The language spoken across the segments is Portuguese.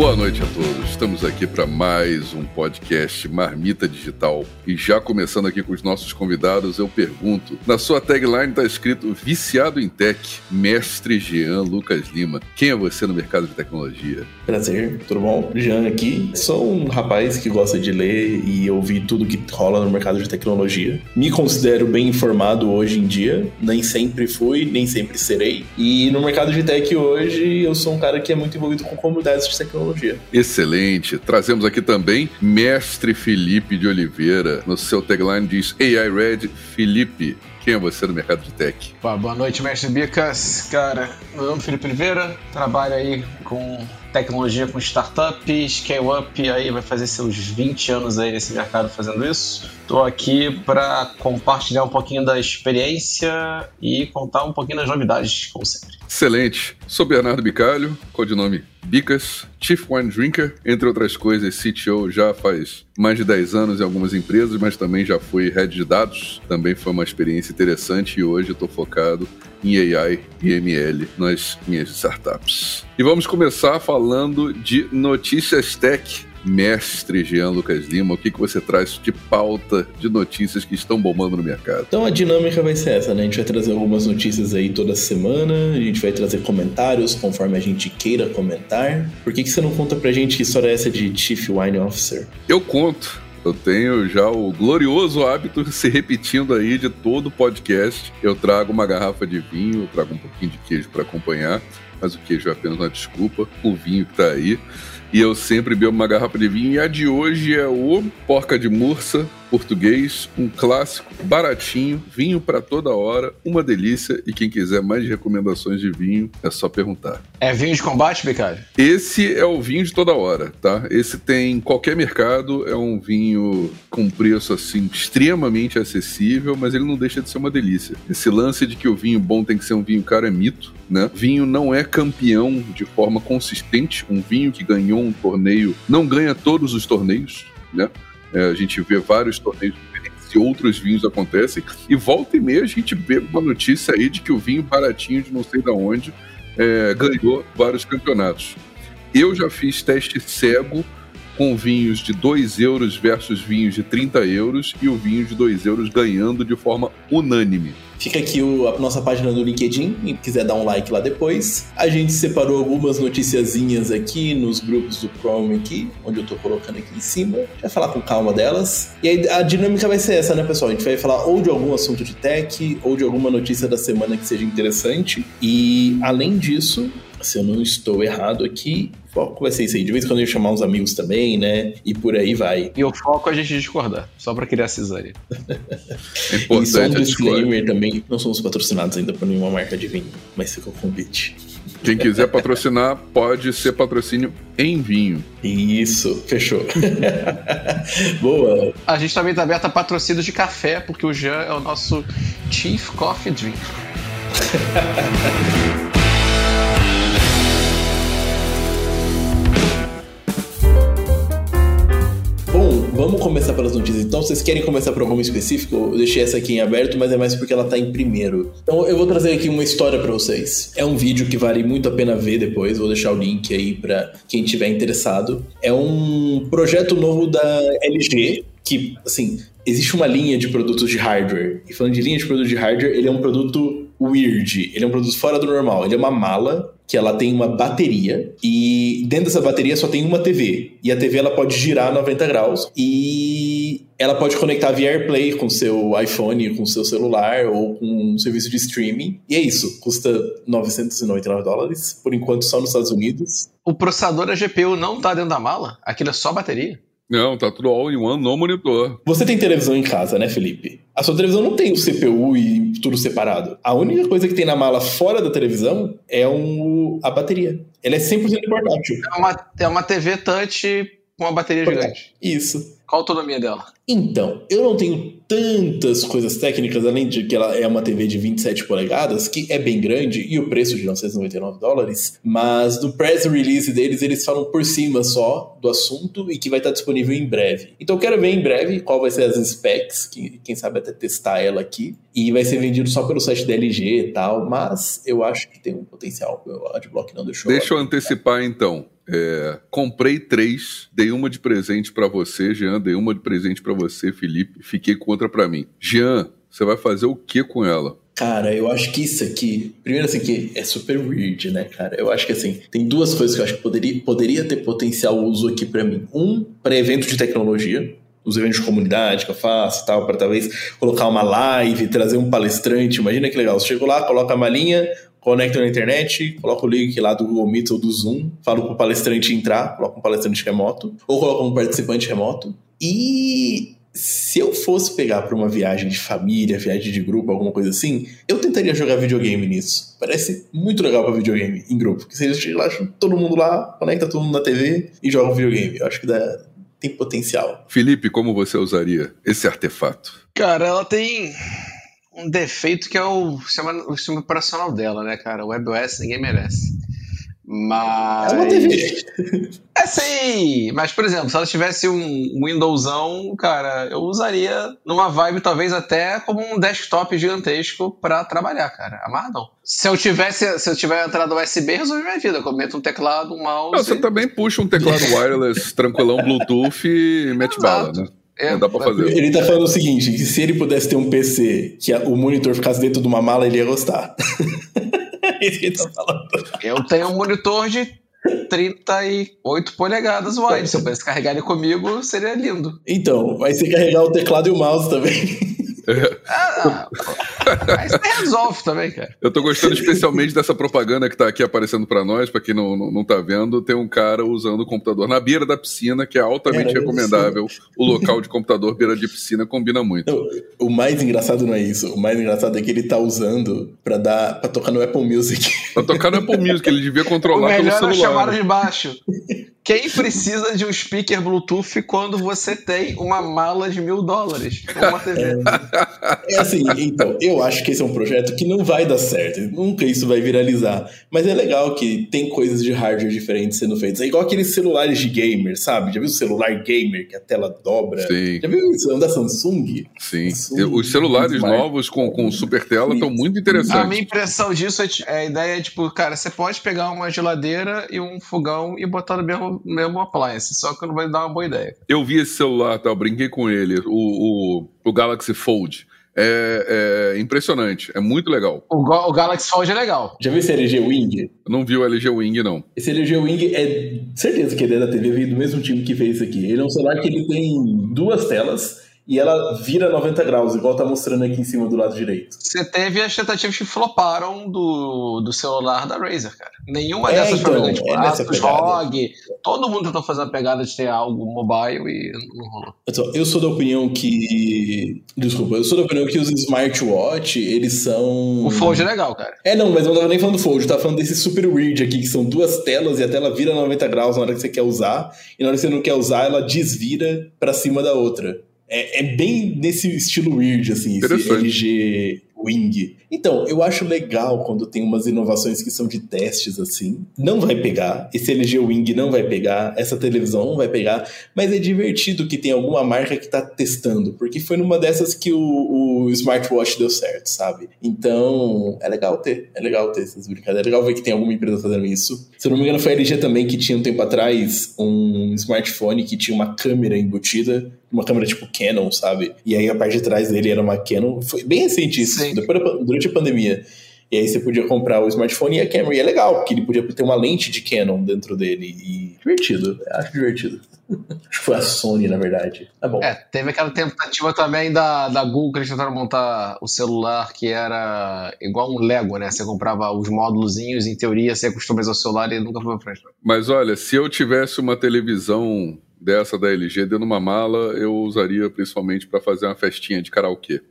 Boa noite a todos. Estamos aqui para mais um podcast Marmita Digital. E já começando aqui com os nossos convidados, eu pergunto: na sua tagline está escrito Viciado em Tech, mestre Jean Lucas Lima. Quem é você no mercado de tecnologia? Prazer, tudo bom? Jean aqui. Sou um rapaz que gosta de ler e ouvir tudo que rola no mercado de tecnologia. Me considero bem informado hoje em dia. Nem sempre fui, nem sempre serei. E no mercado de tech hoje, eu sou um cara que é muito envolvido com comunidades de tecnologia tecnologia. Excelente. Trazemos aqui também Mestre Felipe de Oliveira. No seu tagline diz AI Red Felipe. Quem é você no mercado de tech? Boa noite, mestre Bicas. Cara, meu nome é Felipe Oliveira, trabalho aí com tecnologia com startups, scale-up, aí vai fazer seus 20 anos aí nesse mercado fazendo isso. Estou aqui para compartilhar um pouquinho da experiência e contar um pouquinho das novidades, como sempre. Excelente. Sou Bernardo Bicalho, codinome Bicas, Chief Wine Drinker, entre outras coisas, CTO já faz mais de 10 anos em algumas empresas, mas também já fui head de dados, também foi uma experiência interessante e hoje estou focado em AI e ML nas minhas startups. E vamos começar falando de notícias tech mestre Jean Lucas Lima, o que, que você traz de pauta de notícias que estão bombando no mercado? Então a dinâmica vai ser essa, né? A gente vai trazer algumas notícias aí toda semana, a gente vai trazer comentários conforme a gente queira comentar. Por que, que você não conta pra gente que história é essa de Chief Wine Officer? Eu conto. Eu tenho já o glorioso hábito se repetindo aí de todo podcast. Eu trago uma garrafa de vinho, eu trago um pouquinho de queijo para acompanhar, mas o queijo é apenas uma desculpa. O vinho que tá aí. E eu sempre bebo uma garrafa de vinho. E a de hoje é o Porca de Mursa, português, um clássico, baratinho, vinho para toda hora, uma delícia. E quem quiser mais recomendações de vinho, é só perguntar. É vinho de combate, Bicário? Esse é o vinho de toda hora, tá? Esse tem em qualquer mercado, é um vinho com preço assim extremamente acessível, mas ele não deixa de ser uma delícia. Esse lance de que o vinho bom tem que ser um vinho caro é mito, né? Vinho não é campeão de forma consistente. Um vinho que ganhou um torneio não ganha todos os torneios, né? É, a gente vê vários torneios diferentes e outros vinhos acontecem. E volta e meia a gente vê uma notícia aí de que o vinho baratinho de não sei da onde é, ganhou vários campeonatos. Eu já fiz teste cego com vinhos de 2 euros versus vinhos de 30 euros e o vinho de 2 euros ganhando de forma unânime. Fica aqui o, a nossa página do LinkedIn, e quiser dar um like lá depois. A gente separou algumas noticiazinhas aqui nos grupos do Chrome aqui, onde eu tô colocando aqui em cima. Vai falar com calma delas. E aí a dinâmica vai ser essa, né, pessoal? A gente vai falar ou de algum assunto de tech, ou de alguma notícia da semana que seja interessante. E além disso, se eu não estou errado aqui, foco vai ser isso aí. De vez em quando eu chamar uns amigos também, né? E por aí vai. E o foco é a gente discordar, só pra criar cisânia. é importante e só um disclaimer também, não somos patrocinados ainda por nenhuma marca de vinho, mas fica o convite. Quem quiser patrocinar, pode ser patrocínio em vinho. Isso, fechou. Boa. A gente também tá aberto a patrocínios de café, porque o Jean é o nosso Chief Coffee Drink. vamos começar pelas notícias. Então, vocês querem começar por alguma específico? Eu deixei essa aqui em aberto, mas é mais porque ela tá em primeiro. Então, eu vou trazer aqui uma história para vocês. É um vídeo que vale muito a pena ver depois. Vou deixar o link aí para quem tiver interessado. É um projeto novo da LG que, assim, existe uma linha de produtos de hardware. E falando de linha de produtos de hardware, ele é um produto weird. Ele é um produto fora do normal. Ele é uma mala que ela tem uma bateria e dentro dessa bateria só tem uma TV. E a TV ela pode girar 90 graus e ela pode conectar via AirPlay com seu iPhone, com seu celular ou com um serviço de streaming. E é isso, custa 999 dólares, por enquanto só nos Estados Unidos. O processador da GPU não tá dentro da mala? Aquilo é só bateria? Não, tá tudo all in one no monitor. Você tem televisão em casa, né, Felipe? A sua televisão não tem o CPU e tudo separado. A única coisa que tem na mala fora da televisão é um, a bateria. Ela é 100% portátil. É uma, é uma TV touch com uma bateria gigante. Isso. Qual a autonomia dela? Então, eu não tenho tantas coisas técnicas, além de que ela é uma TV de 27 polegadas, que é bem grande, e o preço de 999 dólares, mas no press release deles, eles falam por cima só do assunto e que vai estar disponível em breve. Então eu quero ver em breve qual vai ser as specs, que, quem sabe até testar ela aqui, e vai ser vendido só pelo site da LG e tal, mas eu acho que tem um potencial, o Adblock não deixou. Deixa eu antecipar então. É, comprei três, dei uma de presente para você, Jean, dei uma de presente para você, Felipe, fiquei com outra para mim. Jean, você vai fazer o que com ela? Cara, eu acho que isso aqui. Primeiro, assim, que é super weird, né, cara? Eu acho que, assim, tem duas coisas que eu acho que poderia, poderia ter potencial uso aqui para mim. Um, para evento de tecnologia, os eventos de comunidade que eu faço e tal, para talvez colocar uma live, trazer um palestrante. Imagina que legal. Você chega lá, coloca a malinha, conecta na internet, coloca o link lá do Google Meet ou do Zoom, falo pro palestrante entrar, coloca um palestrante remoto, ou coloca um participante remoto. E se eu fosse pegar para uma viagem de família, viagem de grupo, alguma coisa assim, eu tentaria jogar videogame nisso. Parece muito legal para videogame em grupo. Porque você lá, todo mundo lá, conecta todo mundo na TV e joga um videogame. Eu acho que dá, tem potencial. Felipe, como você usaria esse artefato? Cara, ela tem um defeito que é o sistema, o sistema operacional dela, né, cara? O WebOS ninguém merece. Mas. É uma TV. É sim! Mas, por exemplo, se ela tivesse um Windowsão, cara, eu usaria numa vibe talvez até como um desktop gigantesco para trabalhar, cara. Não. Se eu tivesse, se eu tiver entrada USB, resolve minha vida. Eu meto um teclado, um mouse. Não, você e... também puxa um teclado wireless tranquilão Bluetooth e mete Exato. bala, né? É, não dá pra fazer. Ele tá falando o seguinte: que se ele pudesse ter um PC que o monitor ficasse dentro de uma mala, ele ia gostar. é isso que ele tá falando. Eu tenho um monitor de 38 polegadas wide. Se eu pudesse carregar ele comigo, seria lindo. Então, vai ser carregar o teclado e o mouse também. Ah, Aí você resolve também, cara. Eu tô gostando especialmente dessa propaganda que tá aqui aparecendo para nós, para quem não, não, não, tá vendo, tem um cara usando o computador na beira da piscina, que é altamente recomendável. O local de computador beira de piscina combina muito. o mais engraçado não é isso. O mais engraçado é que ele tá usando para dar para tocar no Apple Music. Pra tocar no Apple Music, ele devia controlar o melhor pelo celular. É chamada de baixo. Quem precisa de um speaker Bluetooth quando você tem uma mala de mil dólares? Uma TV. É, é assim, então, eu acho que esse é um projeto que não vai dar certo. Nunca isso vai viralizar. Mas é legal que tem coisas de hardware diferentes sendo feitas. É igual aqueles celulares de gamer, sabe? Já viu o celular gamer que a tela dobra? Sim. Já viu isso? É da Samsung? Sim. Samsung, Os celulares novos com, com super tela estão muito interessantes. A minha impressão disso é, é a ideia é, tipo, cara, você pode pegar uma geladeira e um fogão e botar no mesmo, mesmo appliance, só que não vai dar uma boa ideia. Eu vi esse celular, tá? Eu brinquei com ele, o, o, o Galaxy Fold é, é, impressionante, é muito legal. O, o, Galaxy Fold é legal. Já viu esse LG Wing? Não vi o LG Wing, não. Esse LG Wing é certeza que ele é da TV, veio do mesmo time que fez isso aqui. Ele é um celular que ele tem duas telas e ela vira 90 graus, igual tá mostrando aqui em cima do lado direito. Você teve as tentativas que floparam do, do celular da Razer, cara. Nenhuma é, dessas então, foi tipo, é Asus, ROG, todo mundo tentou fazer a pegada de ter algo mobile e não rolou. Então, eu sou da opinião que... Desculpa, eu sou da opinião que os smartwatch, eles são... O Fold é legal, cara. É, não, mas eu não tava nem falando do Fold, eu tava falando desse super weird aqui, que são duas telas e a tela vira 90 graus na hora que você quer usar, e na hora que você não quer usar, ela desvira para cima da outra. É, é, bem nesse estilo weird, assim, esse LG Wing. Então, eu acho legal quando tem umas inovações que são de testes assim. Não vai pegar, esse LG Wing não vai pegar, essa televisão não vai pegar, mas é divertido que tem alguma marca que tá testando, porque foi numa dessas que o, o smartwatch deu certo, sabe? Então, é legal ter, é legal ter essas brincadeiras, é legal ver que tem alguma empresa fazendo isso. Se eu não me engano, foi a LG também que tinha um tempo atrás um smartphone que tinha uma câmera embutida uma câmera tipo Canon, sabe? E aí a parte de trás dele era uma Canon. Foi bem recente isso, depois, durante a pandemia. E aí você podia comprar o smartphone e a câmera. E é legal, porque ele podia ter uma lente de Canon dentro dele. E divertido, acho divertido. acho que foi a Sony, na verdade. Tá bom. É, teve aquela tentativa também da, da Google que eles tentaram montar o celular que era igual um Lego, né? Você comprava os módulozinhos, em teoria você acostuma ao celular e nunca foi pra frente. Mas olha, se eu tivesse uma televisão dessa da LG dentro de uma mala, eu usaria principalmente para fazer uma festinha de karaokê.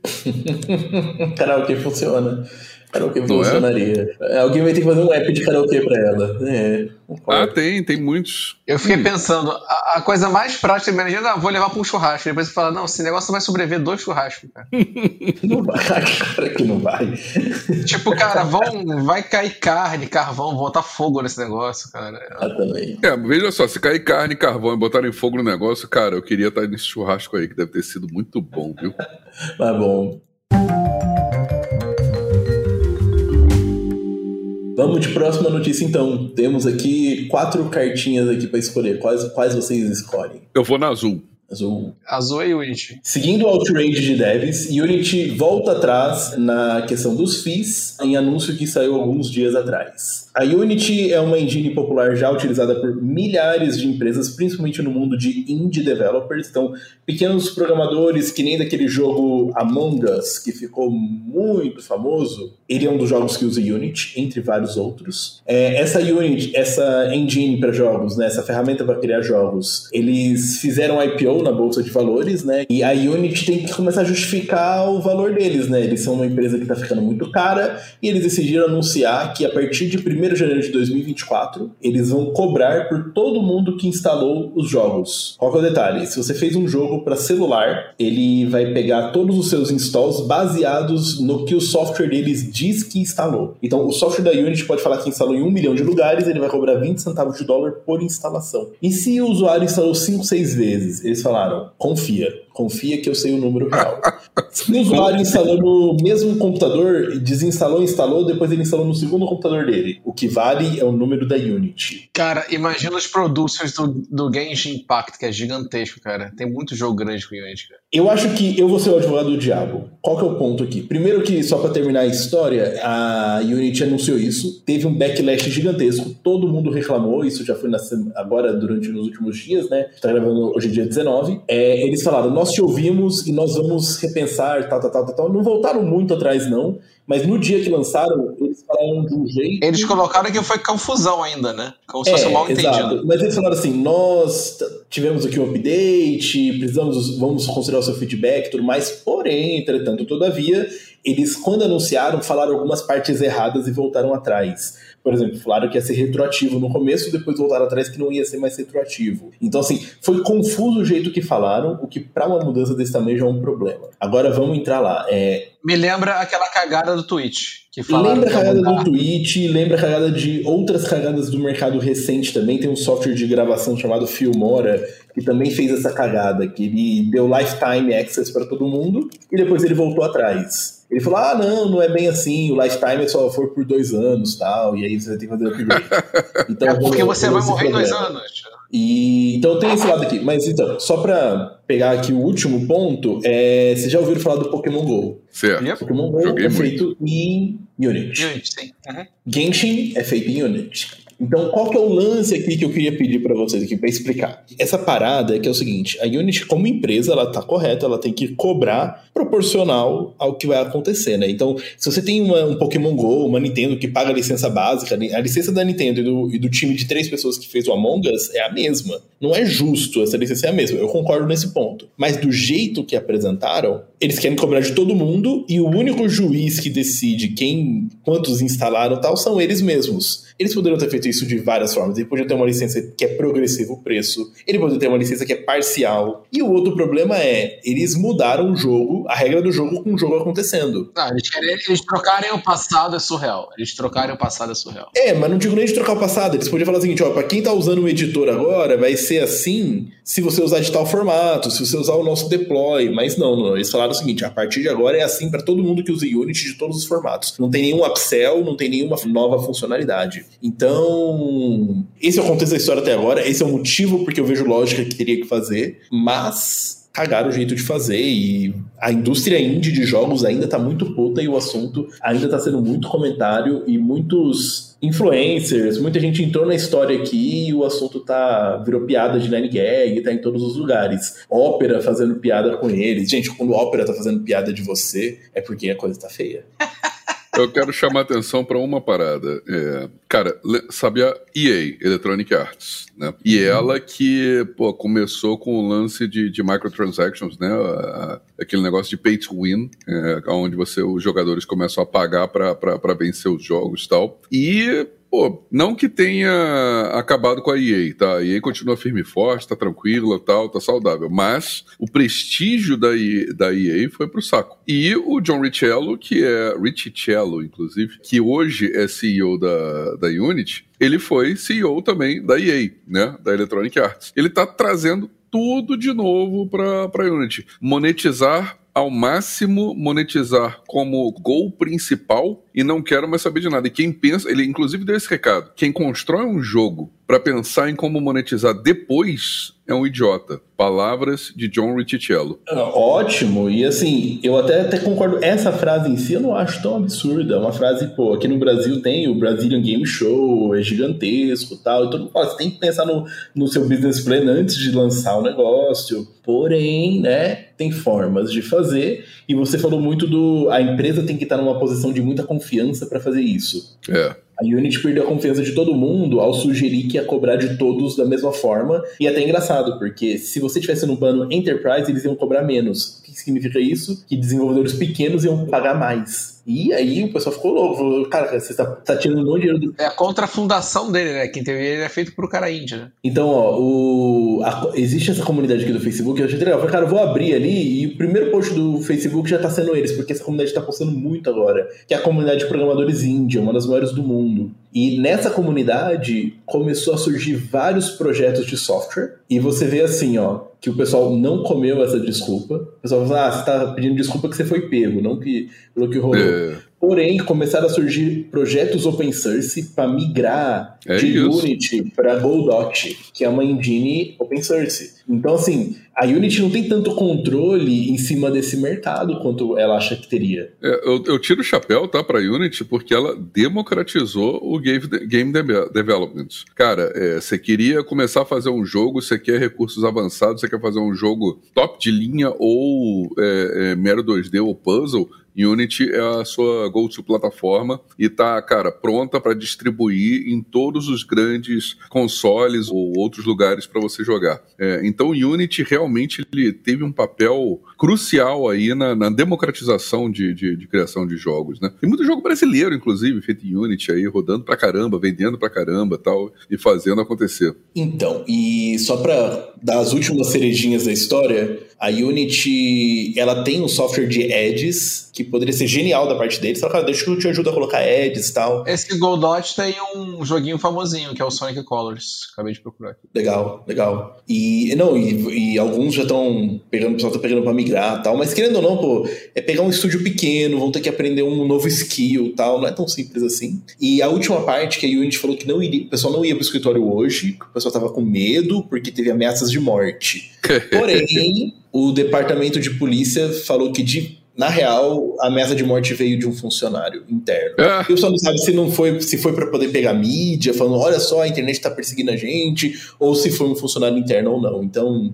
karaokê funciona. Karaokê é? funcionaria. É? Alguém vai ter que fazer um app de karaokê pra ela. É, ah, tem, tem muitos. Eu fiquei hum. pensando, a, a, coisa mais prática da minha ah, vou levar pra um churrasco. Depois você fala, não, esse negócio vai sobreviver dois churrascos, cara. não vai, cara, que não vai. Tipo, cara, vão, vai cair carne, carvão, botar fogo nesse negócio, cara. Ah, também. É, veja só, se cair carne, carvão e botarem fogo no negócio, cara, eu queria estar nesse churrasco aí, que deve ter sido muito bom, viu? Mas bom. Vamos de próxima notícia então. Temos aqui quatro cartinhas aqui para escolher. Quais, quais vocês escolhem? Eu vou na azul. Azul. Azul é Unity. Seguindo o outrage de devs, Unity volta atrás na questão dos fees em anúncio que saiu alguns dias atrás. A Unity é uma engine popular já utilizada por milhares de empresas, principalmente no mundo de indie developers. Então, pequenos programadores, que nem daquele jogo Among Us, que ficou muito famoso, ele é um dos jogos que usa Unity, entre vários outros. É, essa Unity, essa engine para jogos, né, essa ferramenta para criar jogos, eles fizeram IPO na bolsa de valores, né? E a Unity tem que começar a justificar o valor deles, né? Eles são uma empresa que está ficando muito cara e eles decidiram anunciar que a partir de 1 de janeiro de 2024 eles vão cobrar por todo mundo que instalou os jogos. Qual é o detalhe? Se você fez um jogo para celular, ele vai pegar todos os seus installs baseados no que o software deles diz que instalou. Então, o software da Unity pode falar que instalou em um milhão de lugares, ele vai cobrar 20 centavos de dólar por instalação. E se o usuário instalou 5, 6 vezes, eles falaram, confia. Confia que eu sei o número real. Se o usuário instalou no mesmo computador, desinstalou, instalou, depois ele instalou no segundo computador dele. O que vale é o número da Unity. Cara, imagina os producers do, do Genshin Impact, que é gigantesco, cara. Tem muito jogo grande com Unity, cara. Eu acho que eu vou ser o advogado do diabo. Qual que é o ponto aqui? Primeiro que, só para terminar a história, a Unity anunciou isso, teve um backlash gigantesco, todo mundo reclamou, isso já foi na, agora durante os últimos dias, né? Está gravando hoje dia 19. É, eles falaram, nós te ouvimos e nós vamos repensar, tal, tal, tal, tal. Não voltaram muito atrás, não. Mas no dia que lançaram, eles falaram de um jeito. Eles colocaram que foi confusão ainda, né? Como se É, fosse mal exato. entendido. Mas eles falaram assim: nós tivemos aqui um update, precisamos, vamos considerar o seu feedback e tudo mais. Porém, entretanto, todavia, eles, quando anunciaram, falaram algumas partes erradas e voltaram atrás. Por exemplo, falaram que ia ser retroativo no começo, depois voltaram atrás que não ia ser mais retroativo. Então, assim, foi confuso o jeito que falaram, o que para uma mudança desse tamanho já é um problema. Agora vamos entrar lá. É, Me lembra aquela cagada do Twitch. Que Lembra a cagada do Twitch, lembra a cagada de outras cagadas do mercado recente também. Tem um software de gravação chamado Filmora, que também fez essa cagada, que ele deu lifetime access para todo mundo e depois ele voltou atrás. Ele falou: ah, não, não é bem assim, o lifetime é só for por dois anos tal, e aí você vai ter que fazer upgrade. Então, É porque você vai morrer em dois anos. E, então tem esse lado aqui. Mas então, só pra pegar aqui o último ponto, é, vocês já ouviram falar do Pokémon GO? Certo. Yep. Pokémon GO Joguei é muito. feito em Unity. Unity, sim. Uhum. Genshin é feito em Unity. Então, qual que é o lance aqui que eu queria pedir para vocês aqui para explicar? Essa parada é que é o seguinte, a Unity como empresa, ela tá correta, ela tem que cobrar proporcional ao que vai acontecer, né? Então, se você tem uma- um Pokémon GO, uma Nintendo que paga a licença básica, a licença da Nintendo e do, e do time de três pessoas que fez o Among Us é a mesma. Não é justo essa licença é a mesma, eu concordo nesse ponto. Mas do jeito que apresentaram, eles querem cobrar de todo mundo e o único juiz que decide quem, quantos instalaram tal, são eles mesmos. Eles poderiam ter feito isso de várias formas. Ele podia ter uma licença que é progressivo o preço, ele poderia ter uma licença que é parcial. E o outro problema é, eles mudaram o jogo, a regra do jogo com o jogo acontecendo. Não, eles, querem, eles trocarem o passado é surreal. Eles trocarem o passado é surreal. É, mas não digo nem de trocar o passado. Eles podiam falar o seguinte: ó, pra quem tá usando o editor agora, vai ser assim se você usar de tal formato, se você usar o nosso deploy. Mas não, não. Eles falaram o seguinte: a partir de agora é assim pra todo mundo que usa Unity de todos os formatos. Não tem nenhum upsell, não tem nenhuma nova funcionalidade. Então, esse é o contexto da história até agora. Esse é o motivo porque eu vejo lógica que teria que fazer. Mas cagaram o jeito de fazer e a indústria indie de jogos ainda tá muito puta e o assunto ainda tá sendo muito comentário e muitos influencers, muita gente entrou na história aqui e o assunto tá virou piada de Nine Gag, tá em todos os lugares. Ópera fazendo piada com eles. Gente, quando ópera tá fazendo piada de você, é porque a coisa tá feia. Eu quero chamar atenção para uma parada. É, cara, sabe a EA, Electronic Arts, né? E ela que pô, começou com o lance de, de microtransactions, né? A- a- aquele negócio de pay to win, é, onde você, os jogadores começam a pagar para vencer os jogos e tal. E Pô, não que tenha acabado com a EA, tá? A EA continua firme e forte, tá tranquila, tal, tá saudável. Mas o prestígio da EA, da EA foi pro saco. E o John Richello, que é Richichello, inclusive, que hoje é CEO da, da Unity, ele foi CEO também da EA, né, da Electronic Arts. Ele está trazendo tudo de novo para Unity. Monetizar ao máximo monetizar como gol principal e não quero mais saber de nada. E quem pensa, ele inclusive deu esse recado: quem constrói um jogo para pensar em como monetizar depois é um idiota. Palavras de John Ricciello. Ah, ótimo, e assim, eu até, até concordo. Essa frase em si eu não acho tão absurda. É uma frase, pô, aqui no Brasil tem o Brazilian Game Show, é gigantesco tal. E fala, você tem que pensar no, no seu business plan antes de lançar o negócio. Porém, né, tem formas de fazer. E você falou muito do. A empresa tem que estar numa posição de muita confiança para fazer isso. É. A Unity perdeu a confiança de todo mundo ao sugerir que ia cobrar de todos da mesma forma. E é até engraçado, porque se você tivesse no plano Enterprise, eles iam cobrar menos. O que significa isso? Que desenvolvedores pequenos iam pagar mais. E aí o pessoal ficou louco. Falou, cara, você tá, tá tirando um monte de dinheiro do. É a contrafundação dele, né? Quem teve ele é feito pro cara índio, né? Então, ó, o... A... existe essa comunidade aqui do Facebook, eu achei legal. Eu falei, cara, eu vou abrir ali e o primeiro post do Facebook já tá sendo eles, porque essa comunidade tá postando muito agora. Que é a comunidade de programadores índia, uma das maiores do mundo. E nessa comunidade começou a surgir vários projetos de software. E você vê assim, ó, que o pessoal não comeu essa desculpa. O pessoal fala, ah, você tá pedindo desculpa que você foi pego, não que, pelo que rolou. É. Porém, começaram a surgir projetos open source para migrar é de isso. Unity para Godot, que é uma engine open source. Então, assim, a Unity não tem tanto controle em cima desse mercado quanto ela acha que teria. É, eu, eu, tiro o chapéu, tá, pra Unity, porque ela democratizou o game, game development. Cara, é, você queria começar a fazer um jogo, você quer recursos avançados, você quer fazer um jogo top de linha ou é, é mero 2D ou puzzle, Unity é a sua go-to plataforma e tá, cara, pronta para distribuir em todos os grandes consoles ou outros lugares para você jogar. É, então, Unity realmente ele teve um papel crucial aí na, na democratização de, de, de, criação de jogos, né? Tem muito jogo brasileiro, inclusive, feito em Unity aí, rodando pra caramba, vendendo pra caramba tal, e fazendo acontecer. Então, e só para dar as últimas cerejinhas da história, a Unity, ela tem um software de edges que poderia ser genial da parte deles. Fala, cara, deixa que eu te ajudo a colocar edges e tal. Esse Goldot tem um joguinho famosinho, que é o Sonic Colors. Acabei de procurar aqui. Legal, legal. E, não, e, e alguns já estão pegando, o pessoal tá pegando pra migrar tal, mas querendo ou não, pô, é pegar um estúdio pequeno, vão ter que aprender um novo skill tal, não é tão simples assim. E a última parte que a Unity falou que não iria, o pessoal não ia pro escritório hoje, o pessoal tava com medo porque teve ameaças de morte. Porém, o departamento de polícia falou que de na real, a ameaça de morte veio de um funcionário interno. E o pessoal não sabe se não foi, se foi para poder pegar mídia, falando, olha só, a internet está perseguindo a gente, ou se foi um funcionário interno ou não. Então,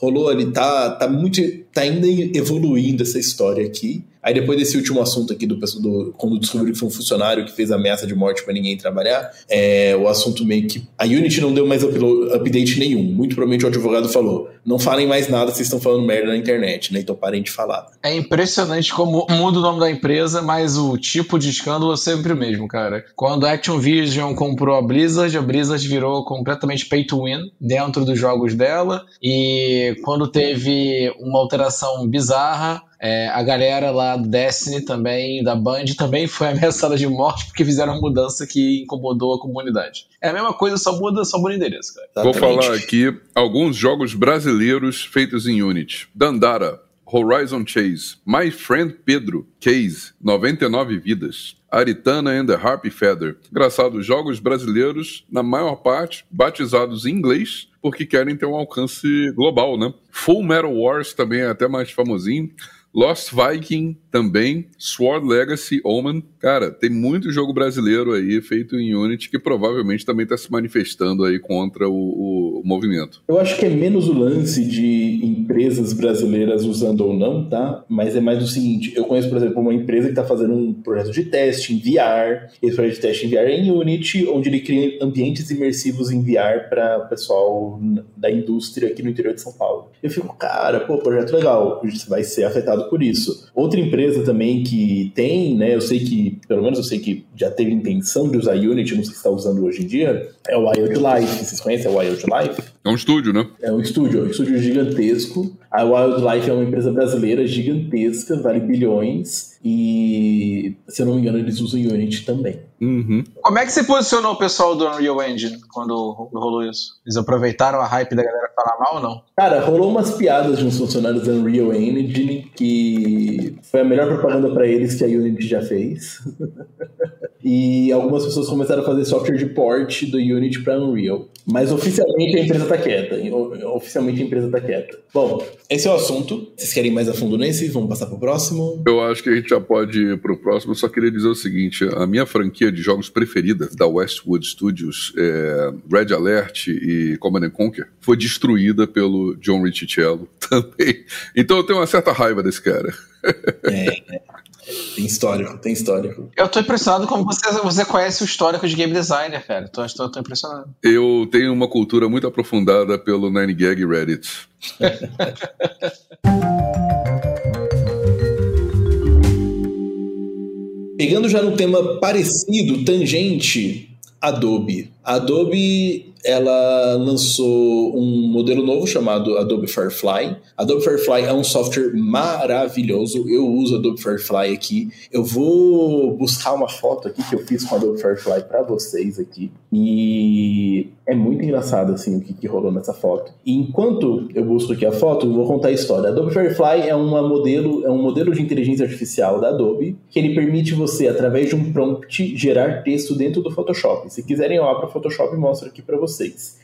rolou ali, tá, tá muito. tá ainda evoluindo essa história aqui. Aí depois desse último assunto aqui do, do quando descobriu que foi um funcionário que fez ameaça de morte para ninguém trabalhar, é, o assunto meio que a Unity não deu mais update nenhum. Muito provavelmente o advogado falou: "Não falem mais nada, vocês estão falando merda na internet, né? Então parem de falar". É impressionante como muda o nome da empresa, mas o tipo de escândalo é sempre o mesmo, cara. Quando a Activision comprou a Blizzard, a Blizzard virou completamente pay to win dentro dos jogos dela e quando teve uma alteração bizarra é, a galera lá do Destiny também, da Band, também foi ameaçada de morte porque fizeram uma mudança que incomodou a comunidade. É a mesma coisa, só muda, só muda endereço, cara. Vou falar aqui alguns jogos brasileiros feitos em Unity. Dandara, Horizon Chase, My Friend Pedro, Case, 99 vidas. Aritana and the Harpy Feather. Engraçado, jogos brasileiros, na maior parte, batizados em inglês, porque querem ter um alcance global, né? Full Metal Wars também é até mais famosinho. Lost Viking também, Sword Legacy, Omen. Cara, tem muito jogo brasileiro aí feito em Unity que provavelmente também está se manifestando aí contra o, o, movimento. Eu acho que é menos o lance de empresas brasileiras usando ou não, tá? Mas é mais o seguinte: eu conheço, por exemplo, uma empresa que está fazendo um projeto de teste em VR. Esse projeto de teste em VR é em Unity, onde ele cria ambientes imersivos em VR para o pessoal da indústria aqui no interior de São Paulo. Eu fico, cara, pô, projeto legal, vai ser afetado por isso. Outra empresa também que tem, né, eu sei que, pelo menos eu sei que já teve intenção de usar Unity, não sei se está usando hoje em dia, é o Wild Life. Vocês conhecem o Wild Life? É um estúdio, né? É um estúdio, é um estúdio gigantesco. A Wildlife é uma empresa brasileira gigantesca, vale bilhões. E, se eu não me engano, eles usam Unity também. Uhum. Como é que se posicionou o pessoal do Unreal Engine quando rolou isso? Eles aproveitaram a hype da galera falar mal ou não? Cara, rolou umas piadas de uns funcionários da Unreal Engine que foi a melhor propaganda para eles que a Unity já fez. e algumas pessoas começaram a fazer software de port do Unity para Unreal. Mas oficialmente a empresa tá quieta. Oficialmente a empresa tá quieta. Bom, esse é o assunto. Vocês querem mais a fundo nesse? Vamos passar pro próximo? Eu acho que a gente já pode ir pro próximo. Eu só queria dizer o seguinte: a minha franquia de jogos preferida da Westwood Studios, é Red Alert e Command Conquer, foi destruída pelo John Ricciello também. Então eu tenho uma certa raiva desse cara. É, é. Tem histórico, tem histórico. Eu tô impressionado como você, você conhece o histórico de game designer, cara. Tô, tô, tô impressionado. Eu tenho uma cultura muito aprofundada pelo 9gag e Reddit. Pegando já no tema parecido, tangente, Adobe. Adobe ela lançou um modelo novo chamado Adobe Firefly. Adobe Firefly é um software maravilhoso. Eu uso Adobe Firefly aqui. Eu vou buscar uma foto aqui que eu fiz com Adobe Firefly para vocês aqui. E é muito engraçado assim o que, que rolou nessa foto. E enquanto eu busco aqui a foto, eu vou contar a história. Adobe Firefly é uma modelo é um modelo de inteligência artificial da Adobe que ele permite você através de um prompt gerar texto dentro do Photoshop. Se quiserem eu abro o Photoshop mostro aqui para vocês.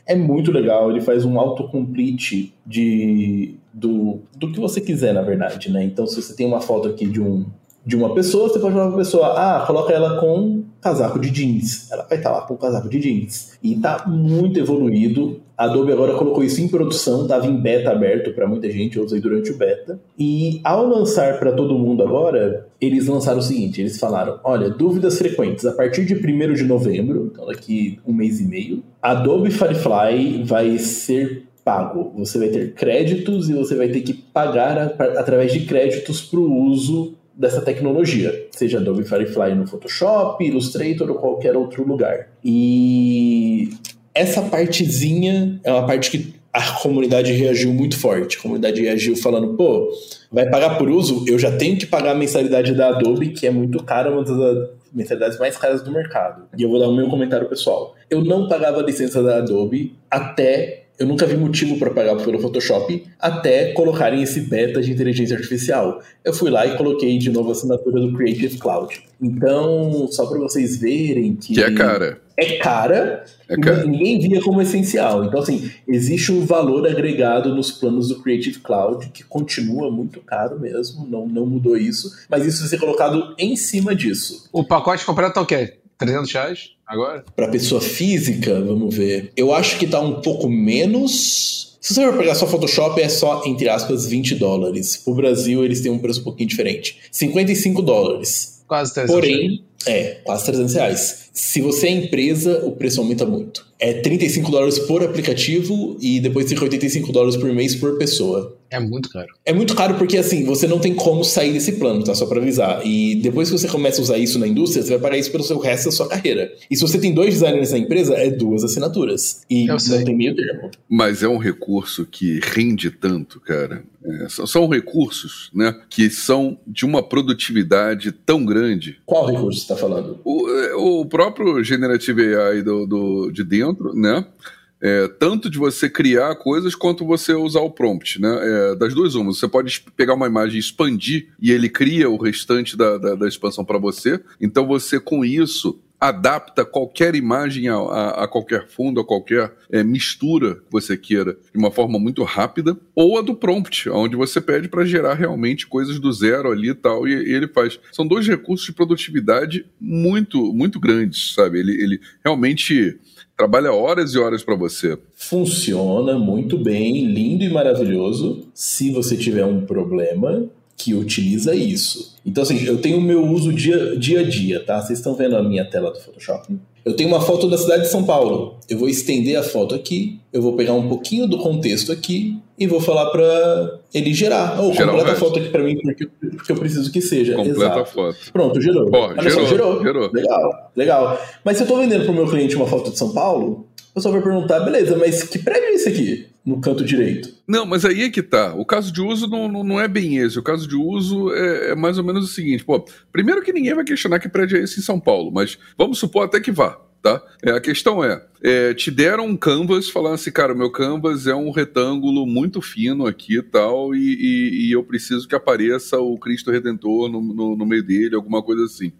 É muito legal, ele faz um autocomplete de do, do que você quiser, na verdade, né? Então, se você tem uma foto aqui de um de uma pessoa, você pode falar para a pessoa, ah, coloca ela com casaco de jeans. Ela vai estar lá com casaco de jeans. E está muito evoluído. A Adobe agora colocou isso em produção, estava em beta aberto para muita gente, eu usei durante o beta. E ao lançar para todo mundo agora, eles lançaram o seguinte: eles falaram, olha, dúvidas frequentes, a partir de 1 de novembro, então daqui um mês e meio, Adobe Firefly vai ser pago. Você vai ter créditos e você vai ter que pagar a, através de créditos para o uso dessa tecnologia, seja Adobe Firefly no Photoshop, Illustrator ou qualquer outro lugar. E essa partezinha é uma parte que a comunidade reagiu muito forte. A comunidade reagiu falando, pô, vai pagar por uso? Eu já tenho que pagar a mensalidade da Adobe, que é muito cara, uma das mensalidades mais caras do mercado. E eu vou dar o meu comentário pessoal. Eu não pagava a licença da Adobe até eu nunca vi motivo para pagar pelo Photoshop até colocarem esse beta de inteligência artificial. Eu fui lá e coloquei de novo a assinatura do Creative Cloud. Então, só para vocês verem que. Que é cara. É cara, é cara. ninguém via como essencial. Então, assim, existe um valor agregado nos planos do Creative Cloud que continua muito caro mesmo, não, não mudou isso, mas isso vai ser colocado em cima disso. O pacote completo tá o quê? 300 reais agora? Para pessoa física, vamos ver. Eu acho que tá um pouco menos. Se você for pegar só Photoshop, é só, entre aspas, 20 dólares. O Brasil, eles têm um preço um pouquinho diferente. 55 dólares. Quase 300 Porém, é, quase 300 reais. Se você é empresa, o preço aumenta muito. É 35 dólares por aplicativo e depois fica 85 dólares por mês por pessoa. É muito caro. É muito caro porque, assim, você não tem como sair desse plano, tá? Só pra avisar. E depois que você começa a usar isso na indústria, você vai pagar isso pelo seu resto da sua carreira. E se você tem dois designers na empresa, é duas assinaturas. E não tem meio termo. Mas é um recurso que rende tanto, cara. É, são, são, recursos, né? Que são de uma produtividade tão grande. Qual recurso você tá falando? O, é, o próprio Generative AI do, do, de dentro, né? É, tanto de você criar coisas quanto você usar o prompt, né? É, das duas uma, você pode pegar uma imagem expandir e ele cria o restante da, da, da expansão para você. Então você com isso adapta qualquer imagem a, a, a qualquer fundo, a qualquer é, mistura que você queira de uma forma muito rápida, ou a do prompt, onde você pede para gerar realmente coisas do zero ali e tal, e, e, ele faz. São dois recursos de produtividade muito, muito grandes, sabe? Ele, ele realmente trabalha horas e horas para você. Funciona muito bem, lindo e maravilhoso. Se você tiver um problema que utiliza isso. Então, assim, eu tenho o meu uso dia, dia a dia, tá? Vocês estão vendo a minha tela do Photoshop? Eu tenho uma foto da cidade de São Paulo. Eu vou estender a foto aqui, eu vou pegar um pouquinho do contexto aqui e vou falar para ele gerar. Ou oh, completa a foto aqui para mim porque, porque, eu preciso que seja. Completa Exato. a foto. Pronto, gerou. Pô, gerou, só, gerou. gerou. Legal, legal. Mas se eu estou vendendo para o meu cliente uma foto de São Paulo, pessoal vai perguntar, beleza, mas que prédio é esse aqui? No canto direito. Não, mas aí é que tá. O caso de uso não, não, não é bem esse. O caso de uso é, é, mais ou menos o seguinte: pô, primeiro que ninguém vai questionar que prédio é esse em São Paulo, mas vamos supor até que vá tá? É, a questão é, é, te deram um canvas falando assim, cara, meu canvas é um retângulo muito fino aqui tal, e, e, e eu preciso que apareça o Cristo Redentor no, no, no, meio dele, alguma coisa assim.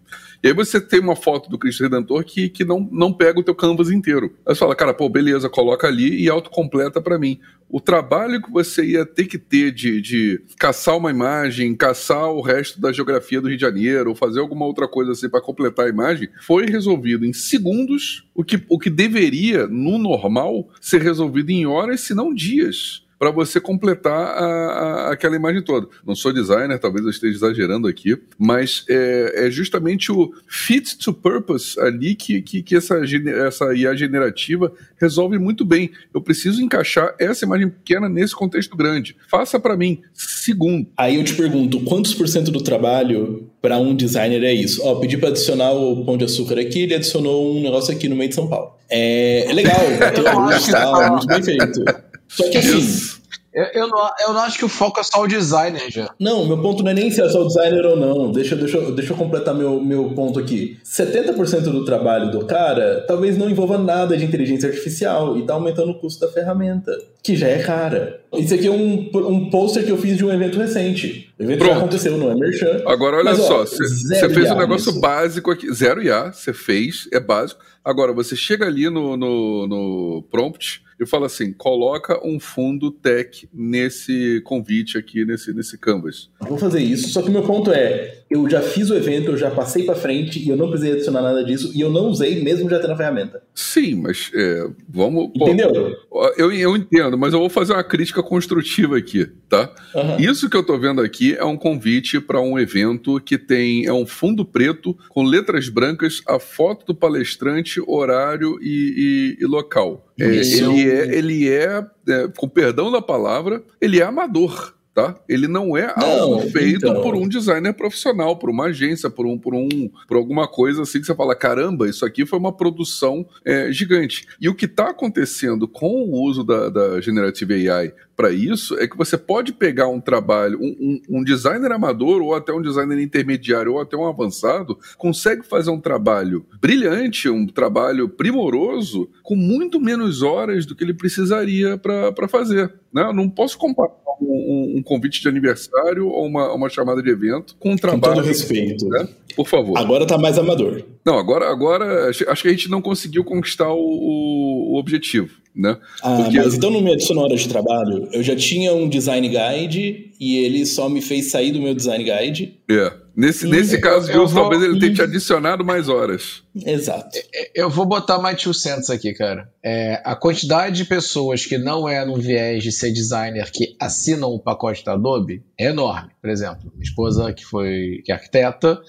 E aí você tem uma foto do Cristo Redentor que, que não, não pega o teu canvas inteiro. Aí você fala, cara, pô, beleza, coloca ali e autocompleta para mim o trabalho que você ia ter que ter de, de caçar uma imagem, caçar o resto da geografia do Rio de Janeiro, ou fazer alguma outra coisa assim para completar a imagem, foi resolvido em segundos, o que, o que deveria, no normal, ser resolvido em horas, se não dias para você completar a, a, aquela imagem toda. Não sou designer, talvez eu esteja exagerando aqui, mas é, é justamente o fit to purpose ali que, que, que, essa, essa IA generativa resolve muito bem. Eu preciso encaixar essa imagem pequena nesse contexto grande. Faça para mim, segundo. Aí eu te pergunto, quantos por cento do trabalho para um designer é isso? Ó, pedi para adicionar o pão de açúcar aqui, ele adicionou um negócio aqui no meio de São Paulo. É, é legal, tem luz, tal, muito bem feito. Só que assim. Eu, eu, não, eu não acho que o foco é só o designer já. Não, meu ponto não é nem se é só o designer ou não. Deixa, deixa, deixa eu completar meu, meu ponto aqui. 70% do trabalho do cara talvez não envolva nada de inteligência artificial e tá aumentando o custo da ferramenta, que já é cara. Isso aqui é um, um pôster que eu fiz de um evento recente. O evento Pronto. já aconteceu, não é merchan. Agora olha Mas, só, você fez um negócio nisso. básico aqui. Zero IA, você fez, é básico. Agora, você chega ali no, no, no prompt e fala assim: coloca um fundo tech nesse convite aqui, nesse, nesse canvas. Vou fazer isso, só que o meu ponto é: eu já fiz o evento, eu já passei para frente e eu não precisei adicionar nada disso e eu não usei mesmo já tendo a ferramenta. Sim, mas é, vamos. Entendeu? Pô, eu, eu entendo, mas eu vou fazer uma crítica construtiva aqui, tá? Uhum. Isso que eu tô vendo aqui é um convite para um evento que tem é um fundo preto com letras brancas, a foto do palestrante, horário e, e, e local. É, ele é, ele é, é, com perdão da palavra, ele é amador. Tá? Ele não é não, algo feito então... por um designer profissional, por uma agência, por um, por um, por alguma coisa assim que você fala, caramba, isso aqui foi uma produção é, gigante. E o que está acontecendo com o uso da, da Generative AI para isso é que você pode pegar um trabalho, um, um, um, designer amador, ou até um designer intermediário, ou até um avançado, consegue fazer um trabalho brilhante, um trabalho primoroso, com muito menos horas do que ele precisaria para fazer. Né? Eu não posso comparar um, um, convite de aniversário ou uma, uma chamada de evento com um trabalho. Com todo respeito. Né? Por favor. Agora tá mais amador. Não, agora, agora acho que a gente não conseguiu conquistar o, o objetivo. Né? Ah, Porque... mas então no meu adicional hora de trabalho, eu já tinha um design guide e ele só me fez sair do meu design guide. É. Nesse, nesse caso de uso, vou... talvez ele tenha te adicionado mais horas. Exato. Eu vou botar mais 200 aqui, cara. É, a quantidade de pessoas que não é no viés de ser designer que assinam o pacote da Adobe é enorme. Por exemplo, minha esposa, que foi que é arquiteta,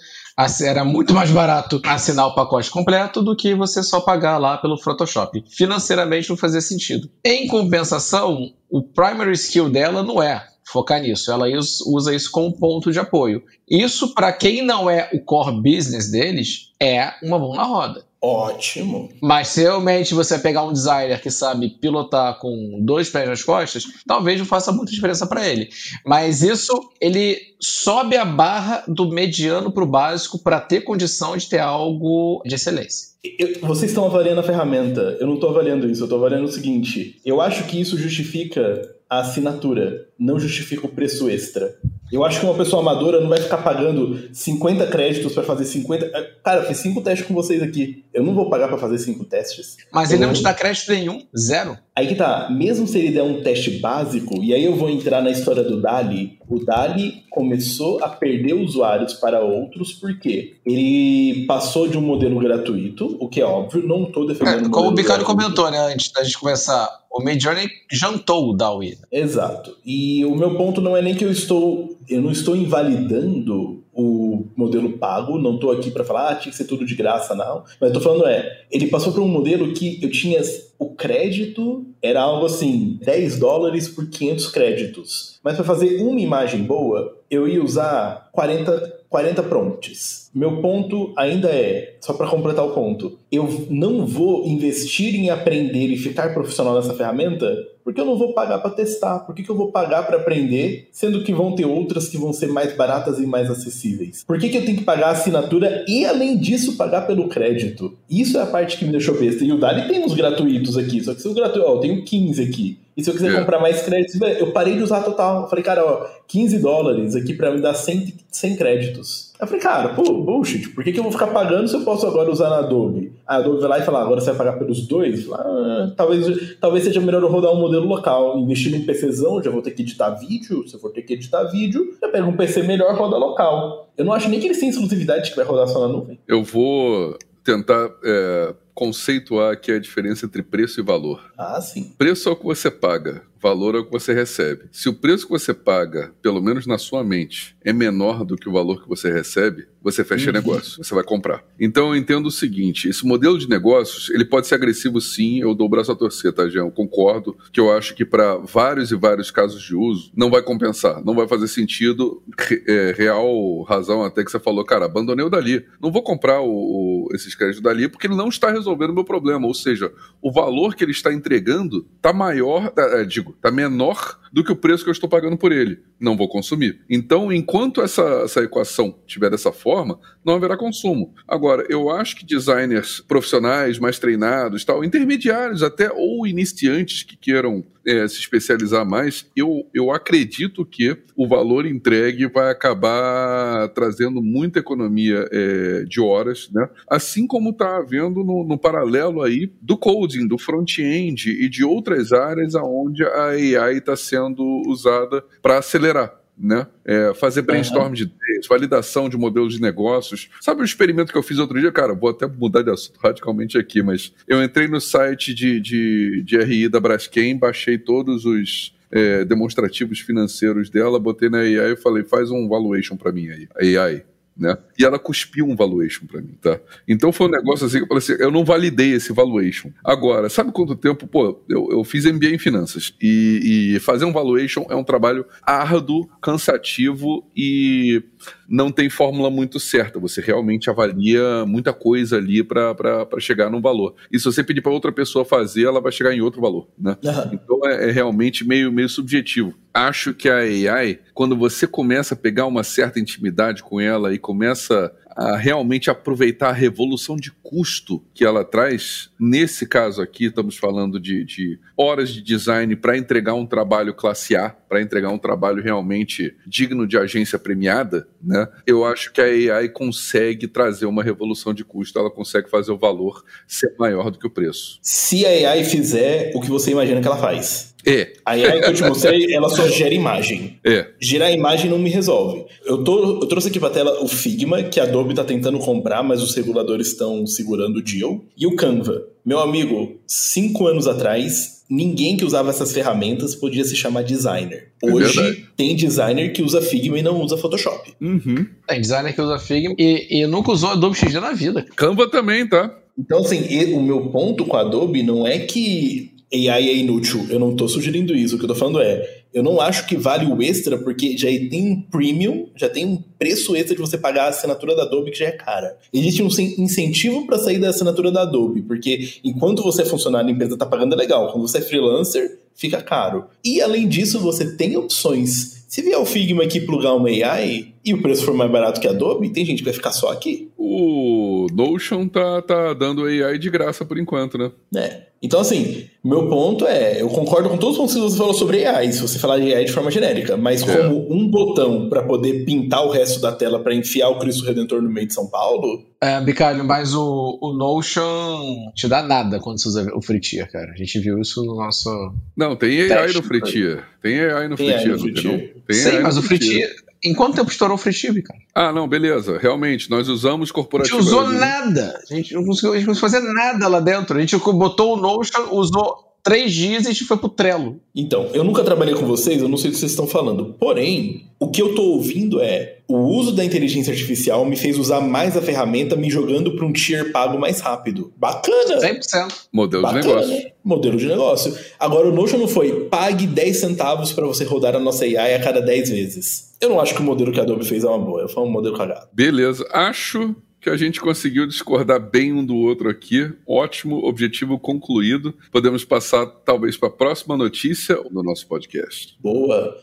era muito mais barato assinar o pacote completo do que você só pagar lá pelo Photoshop. Financeiramente não fazia sentido. Em compensação, o primary skill dela não é focar nisso. Ela usa isso como ponto de apoio. Isso, para quem não é o core business deles, é uma mão na roda. Ótimo. Mas se realmente você pegar um designer que sabe pilotar com dois pés nas costas, talvez não faça muita diferença para ele. Mas isso, ele sobe a barra do mediano para o básico para ter condição de ter algo de excelência. Eu, vocês estão avaliando a ferramenta. Eu não estou avaliando isso. Eu estou avaliando o seguinte. Eu acho que isso justifica a assinatura, não justifica o preço extra. Eu acho que uma pessoa amadora não vai ficar pagando 50 créditos para fazer 50. Eh, cara, eu fiz cinco testes com vocês aqui. Eu não vou pagar para fazer cinco testes. Mas ele não te dá crédito nenhum, zero. Aí que tá, mesmo se ele der um teste básico, e aí eu vou entrar na história do Dali, o Dali começou a perder usuários para outros porque ele passou de um modelo gratuito, o que é óbvio, não estou defendendo. É, como o Bicário comentou, né, antes da gente começar, o Midjourney jantou o DAWI. Exato. E o meu ponto não é nem que eu estou eu não estou invalidando o modelo pago, não estou aqui para falar, ah, tinha que ser tudo de graça, não. Mas estou falando é, ele passou para um modelo que eu tinha o crédito era algo assim, 10 dólares por 500 créditos. Mas para fazer uma imagem boa, eu ia usar 40 40 prompts. Meu ponto ainda é, só para completar o ponto, eu não vou investir em aprender e ficar profissional nessa ferramenta porque eu não vou pagar para testar. Por que, que eu vou pagar para aprender, sendo que vão ter outras que vão ser mais baratas e mais acessíveis? Por que, que eu tenho que pagar a assinatura e, além disso, pagar pelo crédito? Isso é a parte que me deixou besta. E o Dali tem uns gratuitos aqui, só que se o gratuito, ó, eu tenho 15 aqui. E se eu quiser é. comprar mais créditos, eu parei de usar total. Eu falei, cara, ó, 15 dólares aqui para me dar 100, 100 créditos. Eu falei, cara, pô, bullshit, por que, que eu vou ficar pagando se eu posso agora usar na Adobe? A Adobe vai lá e fala, ah, agora você vai pagar pelos dois? Ah, talvez, talvez seja melhor eu rodar um modelo local. Investir num PCzão, já vou ter que editar vídeo. Se eu for ter que editar vídeo, já pego um PC melhor, roda local. Eu não acho nem que eles têm exclusividade que vai rodar só na nuvem. Eu vou tentar é, conceituar aqui a diferença entre preço e valor. Ah, sim. Preço é o que você paga valor é o que você recebe. Se o preço que você paga, pelo menos na sua mente, é menor do que o valor que você recebe, você fecha uhum. negócio, você vai comprar. Então eu entendo o seguinte, esse modelo de negócios, ele pode ser agressivo sim, eu dou o braço a torcer, tá, Jean? Eu concordo que eu acho que para vários e vários casos de uso, não vai compensar, não vai fazer sentido, é, real razão até que você falou, cara, abandonei o Dali, não vou comprar o, o, esses créditos Dali porque ele não está resolvendo o meu problema, ou seja, o valor que ele está entregando está maior, é, digo, está menor do que o preço que eu estou pagando por ele. Não vou consumir. Então, enquanto essa, essa equação estiver dessa forma, não haverá consumo. Agora, eu acho que designers profissionais, mais treinados, tal, intermediários até, ou iniciantes que queiram é, se especializar mais, eu, eu acredito que o valor entregue vai acabar trazendo muita economia é, de horas, né? assim como está havendo no, no, paralelo aí do coding, do front-end e de outras áreas onde a AI está sendo usada para acelerar né? É, fazer brainstorm uhum. de ideias, validação de modelos de negócios. Sabe o experimento que eu fiz outro dia? Cara, vou até mudar de assunto radicalmente aqui, mas eu entrei no site de, de, de RI da Braskem, baixei todos os é, demonstrativos financeiros dela, botei na AI e falei, faz um valuation para mim aí, AI né? E ela cuspiu um valuation para mim, tá? Então foi um negócio assim que eu falei assim, eu não validei esse valuation. Agora, sabe quanto tempo, pô, eu, eu fiz MBA em finanças e, e fazer um valuation é um trabalho árduo, cansativo e não tem fórmula muito certa. Você realmente avalia muita coisa ali para chegar num valor. E se você pedir para outra pessoa fazer, ela vai chegar em outro valor, né? Uhum. Então é, é, realmente meio, meio subjetivo. Acho que a AI, quando você começa a pegar uma certa intimidade com ela e começa a realmente aproveitar a revolução de custo que ela traz. Nesse caso aqui, estamos falando de, de horas de design para entregar um trabalho classe A, para entregar um trabalho realmente digno de agência premiada, né? Eu acho que a AI consegue trazer uma revolução de custo, ela consegue fazer o valor ser maior do que o preço. Se a AI fizer o que você imagina que ela faz. É. A AI que eu te mostrei, ela só gera imagem. É. Gerar imagem não me resolve. Eu, tô, eu trouxe aqui pra tela o Figma, que a Adobe tá tentando comprar, mas os reguladores estão segurando o deal. E o Canva. Meu amigo, cinco anos atrás, ninguém que usava essas ferramentas podia se chamar designer. É Hoje é tem designer que usa Figma e não usa Photoshop. Uhum. Tem designer que usa Figma e, e nunca usou Adobe XD na vida. Canva também, tá? Então, assim, o meu ponto com a Adobe não é que AI é inútil. Eu não estou sugerindo isso. O que eu estou falando é, eu não acho que vale o extra, porque já tem um premium, já tem um preço extra de você pagar a assinatura da Adobe que já é cara. Existe um incentivo para sair da assinatura da Adobe, porque enquanto você é funcionário, a empresa está pagando é legal. Quando você é freelancer, fica caro. E além disso, você tem opções se vier o Figma aqui plugar uma AI e o preço for mais barato que a Adobe, tem gente que vai ficar só aqui. O Notion tá, tá dando AI de graça por enquanto, né? É. Então, assim, meu ponto é, eu concordo com todos os pontos que você falou sobre AI, se você falar de AI de forma genérica, mas é. como um botão para poder pintar o resto da tela para enfiar o Cristo Redentor no meio de São Paulo. É, Bicalho, mas o, o Notion te dá nada quando você usa o Fritier, cara. A gente viu isso no nosso. Não, tem AI teste, no Fritier. Tem AI no tem Fritier, AI Tem Sim, mas o Fritier. Em quanto tempo estourou o Free cara? Ah, não, beleza. Realmente, nós usamos corporativo. A gente usou nada. A gente não conseguiu, a gente não conseguiu fazer nada lá dentro. A gente botou o Notion, usou três dias e a gente foi pro Trello. Então, eu nunca trabalhei com vocês, eu não sei o que vocês estão falando. Porém, o que eu tô ouvindo é o uso da inteligência artificial me fez usar mais a ferramenta, me jogando para um tier pago mais rápido. Bacana! 100%. Modelo Bacana. de negócio. Modelo de negócio. Agora, o Notion não foi pague 10 centavos para você rodar a nossa AI a cada 10 vezes. Eu não acho que o modelo que a Adobe fez é uma boa, foi um modelo cagado. Beleza. Acho que a gente conseguiu discordar bem um do outro aqui. Ótimo, objetivo concluído. Podemos passar talvez para a próxima notícia do nosso podcast. Boa.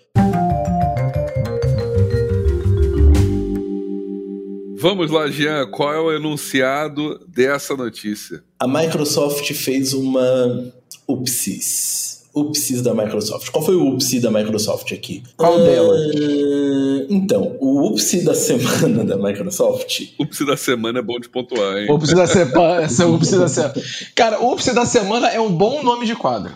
Vamos lá, Jean. Qual é o enunciado dessa notícia? A Microsoft fez uma upsis. Upsis da Microsoft. Qual foi o upsi da Microsoft aqui? Qual Ah, delas? Então, o upsi da semana da Microsoft O psi da semana é bom de pontuar, hein? Ups da semana. É o Ups da semana. Cara, Ups da semana é um bom nome de quadro.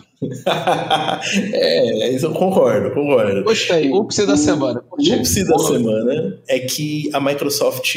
É, isso eu concordo, concordo. Gostei. Ups da semana. O upsi da semana é que a Microsoft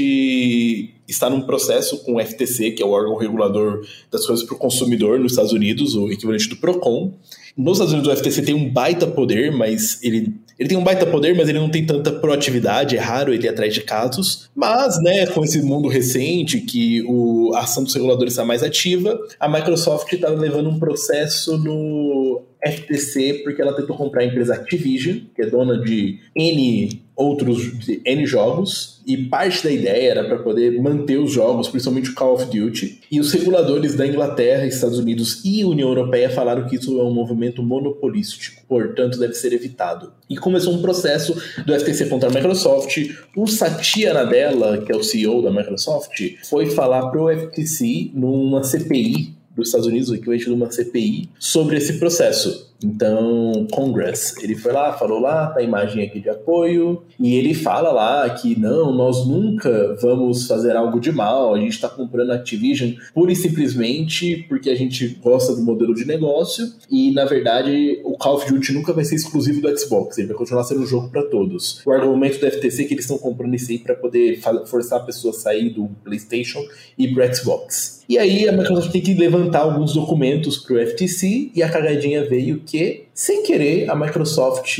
está num processo com o FTC, que é o órgão regulador das coisas para o consumidor nos Estados Unidos, o equivalente do PROCON. Nos Estados Unidos o FTC tem um baita poder, mas ele, ele tem um baita poder, mas ele não tem tanta proatividade, é raro ele ir atrás de casos. Mas, né, com esse mundo recente, que o, a ação dos reguladores está mais ativa, a Microsoft está levando um processo no FTC porque ela tentou comprar a empresa Activision, que é dona de N outros de N jogos, e parte da ideia era para poder manter os jogos, principalmente o Call of Duty. E os reguladores da Inglaterra, Estados Unidos e União Europeia falaram que isso é um movimento monopolístico, portanto deve ser evitado. E começou um processo do FTC contra a Microsoft. O Satya Nadella, que é o CEO da Microsoft, foi falar pro FTC numa CPI dos Estados Unidos, o equivalente de uma CPI, sobre esse processo. Então, Congress, ele foi lá, falou lá, tá a imagem aqui de apoio, e ele fala lá que não, nós nunca vamos fazer algo de mal, a gente tá comprando a Activision pura e simplesmente porque a gente gosta do modelo de negócio, e na verdade o Call of Duty nunca vai ser exclusivo do Xbox, ele vai continuar sendo um jogo para todos. O argumento do FTC é que eles estão comprando isso aí para poder forçar a pessoa a sair do PlayStation e pro Xbox. E aí a Microsoft tem que levantar alguns documentos pro FTC e a cagadinha veio que, sem querer, a Microsoft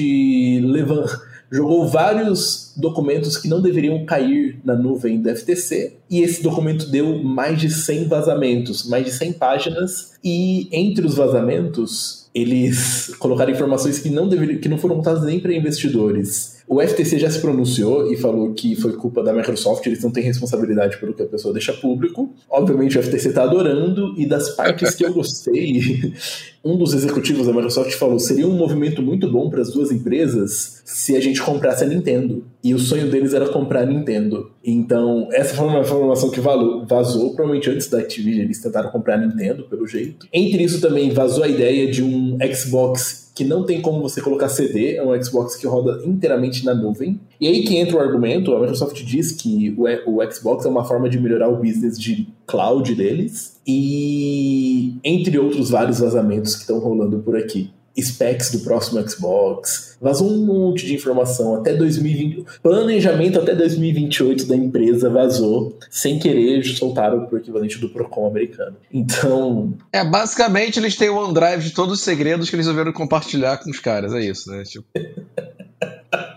jogou vários documentos que não deveriam cair na nuvem do FTC e esse documento deu mais de 100 vazamentos, mais de 100 páginas e entre os vazamentos eles colocaram informações que não deveriam, que não foram contadas nem para investidores. O FTC já se pronunciou e falou que foi culpa da Microsoft, eles não têm responsabilidade pelo que a pessoa deixa público. Obviamente o FTC está adorando, e das partes que eu gostei, um dos executivos da Microsoft falou: seria um movimento muito bom para as duas empresas se a gente comprasse a Nintendo. E o sonho deles era comprar a Nintendo. Então, essa foi uma informação que vazou, provavelmente antes da Activision, eles tentaram comprar a Nintendo, pelo jeito. Entre isso também vazou a ideia de um Xbox que não tem como você colocar CD, é um Xbox que roda inteiramente na nuvem. E aí que entra o argumento, a Microsoft diz que o, o Xbox é uma forma de melhorar o business de cloud deles, e entre outros vários vazamentos que estão rolando por aqui. Specs do próximo Xbox, vazou um monte de informação até 2020, planejamento até 2028 da empresa vazou, sem querer soltaram pro equivalente do Procon americano. Então, É, basicamente eles têm o OneDrive de todos os segredos que eles resolveram compartilhar com os caras. É isso, né? Tipo,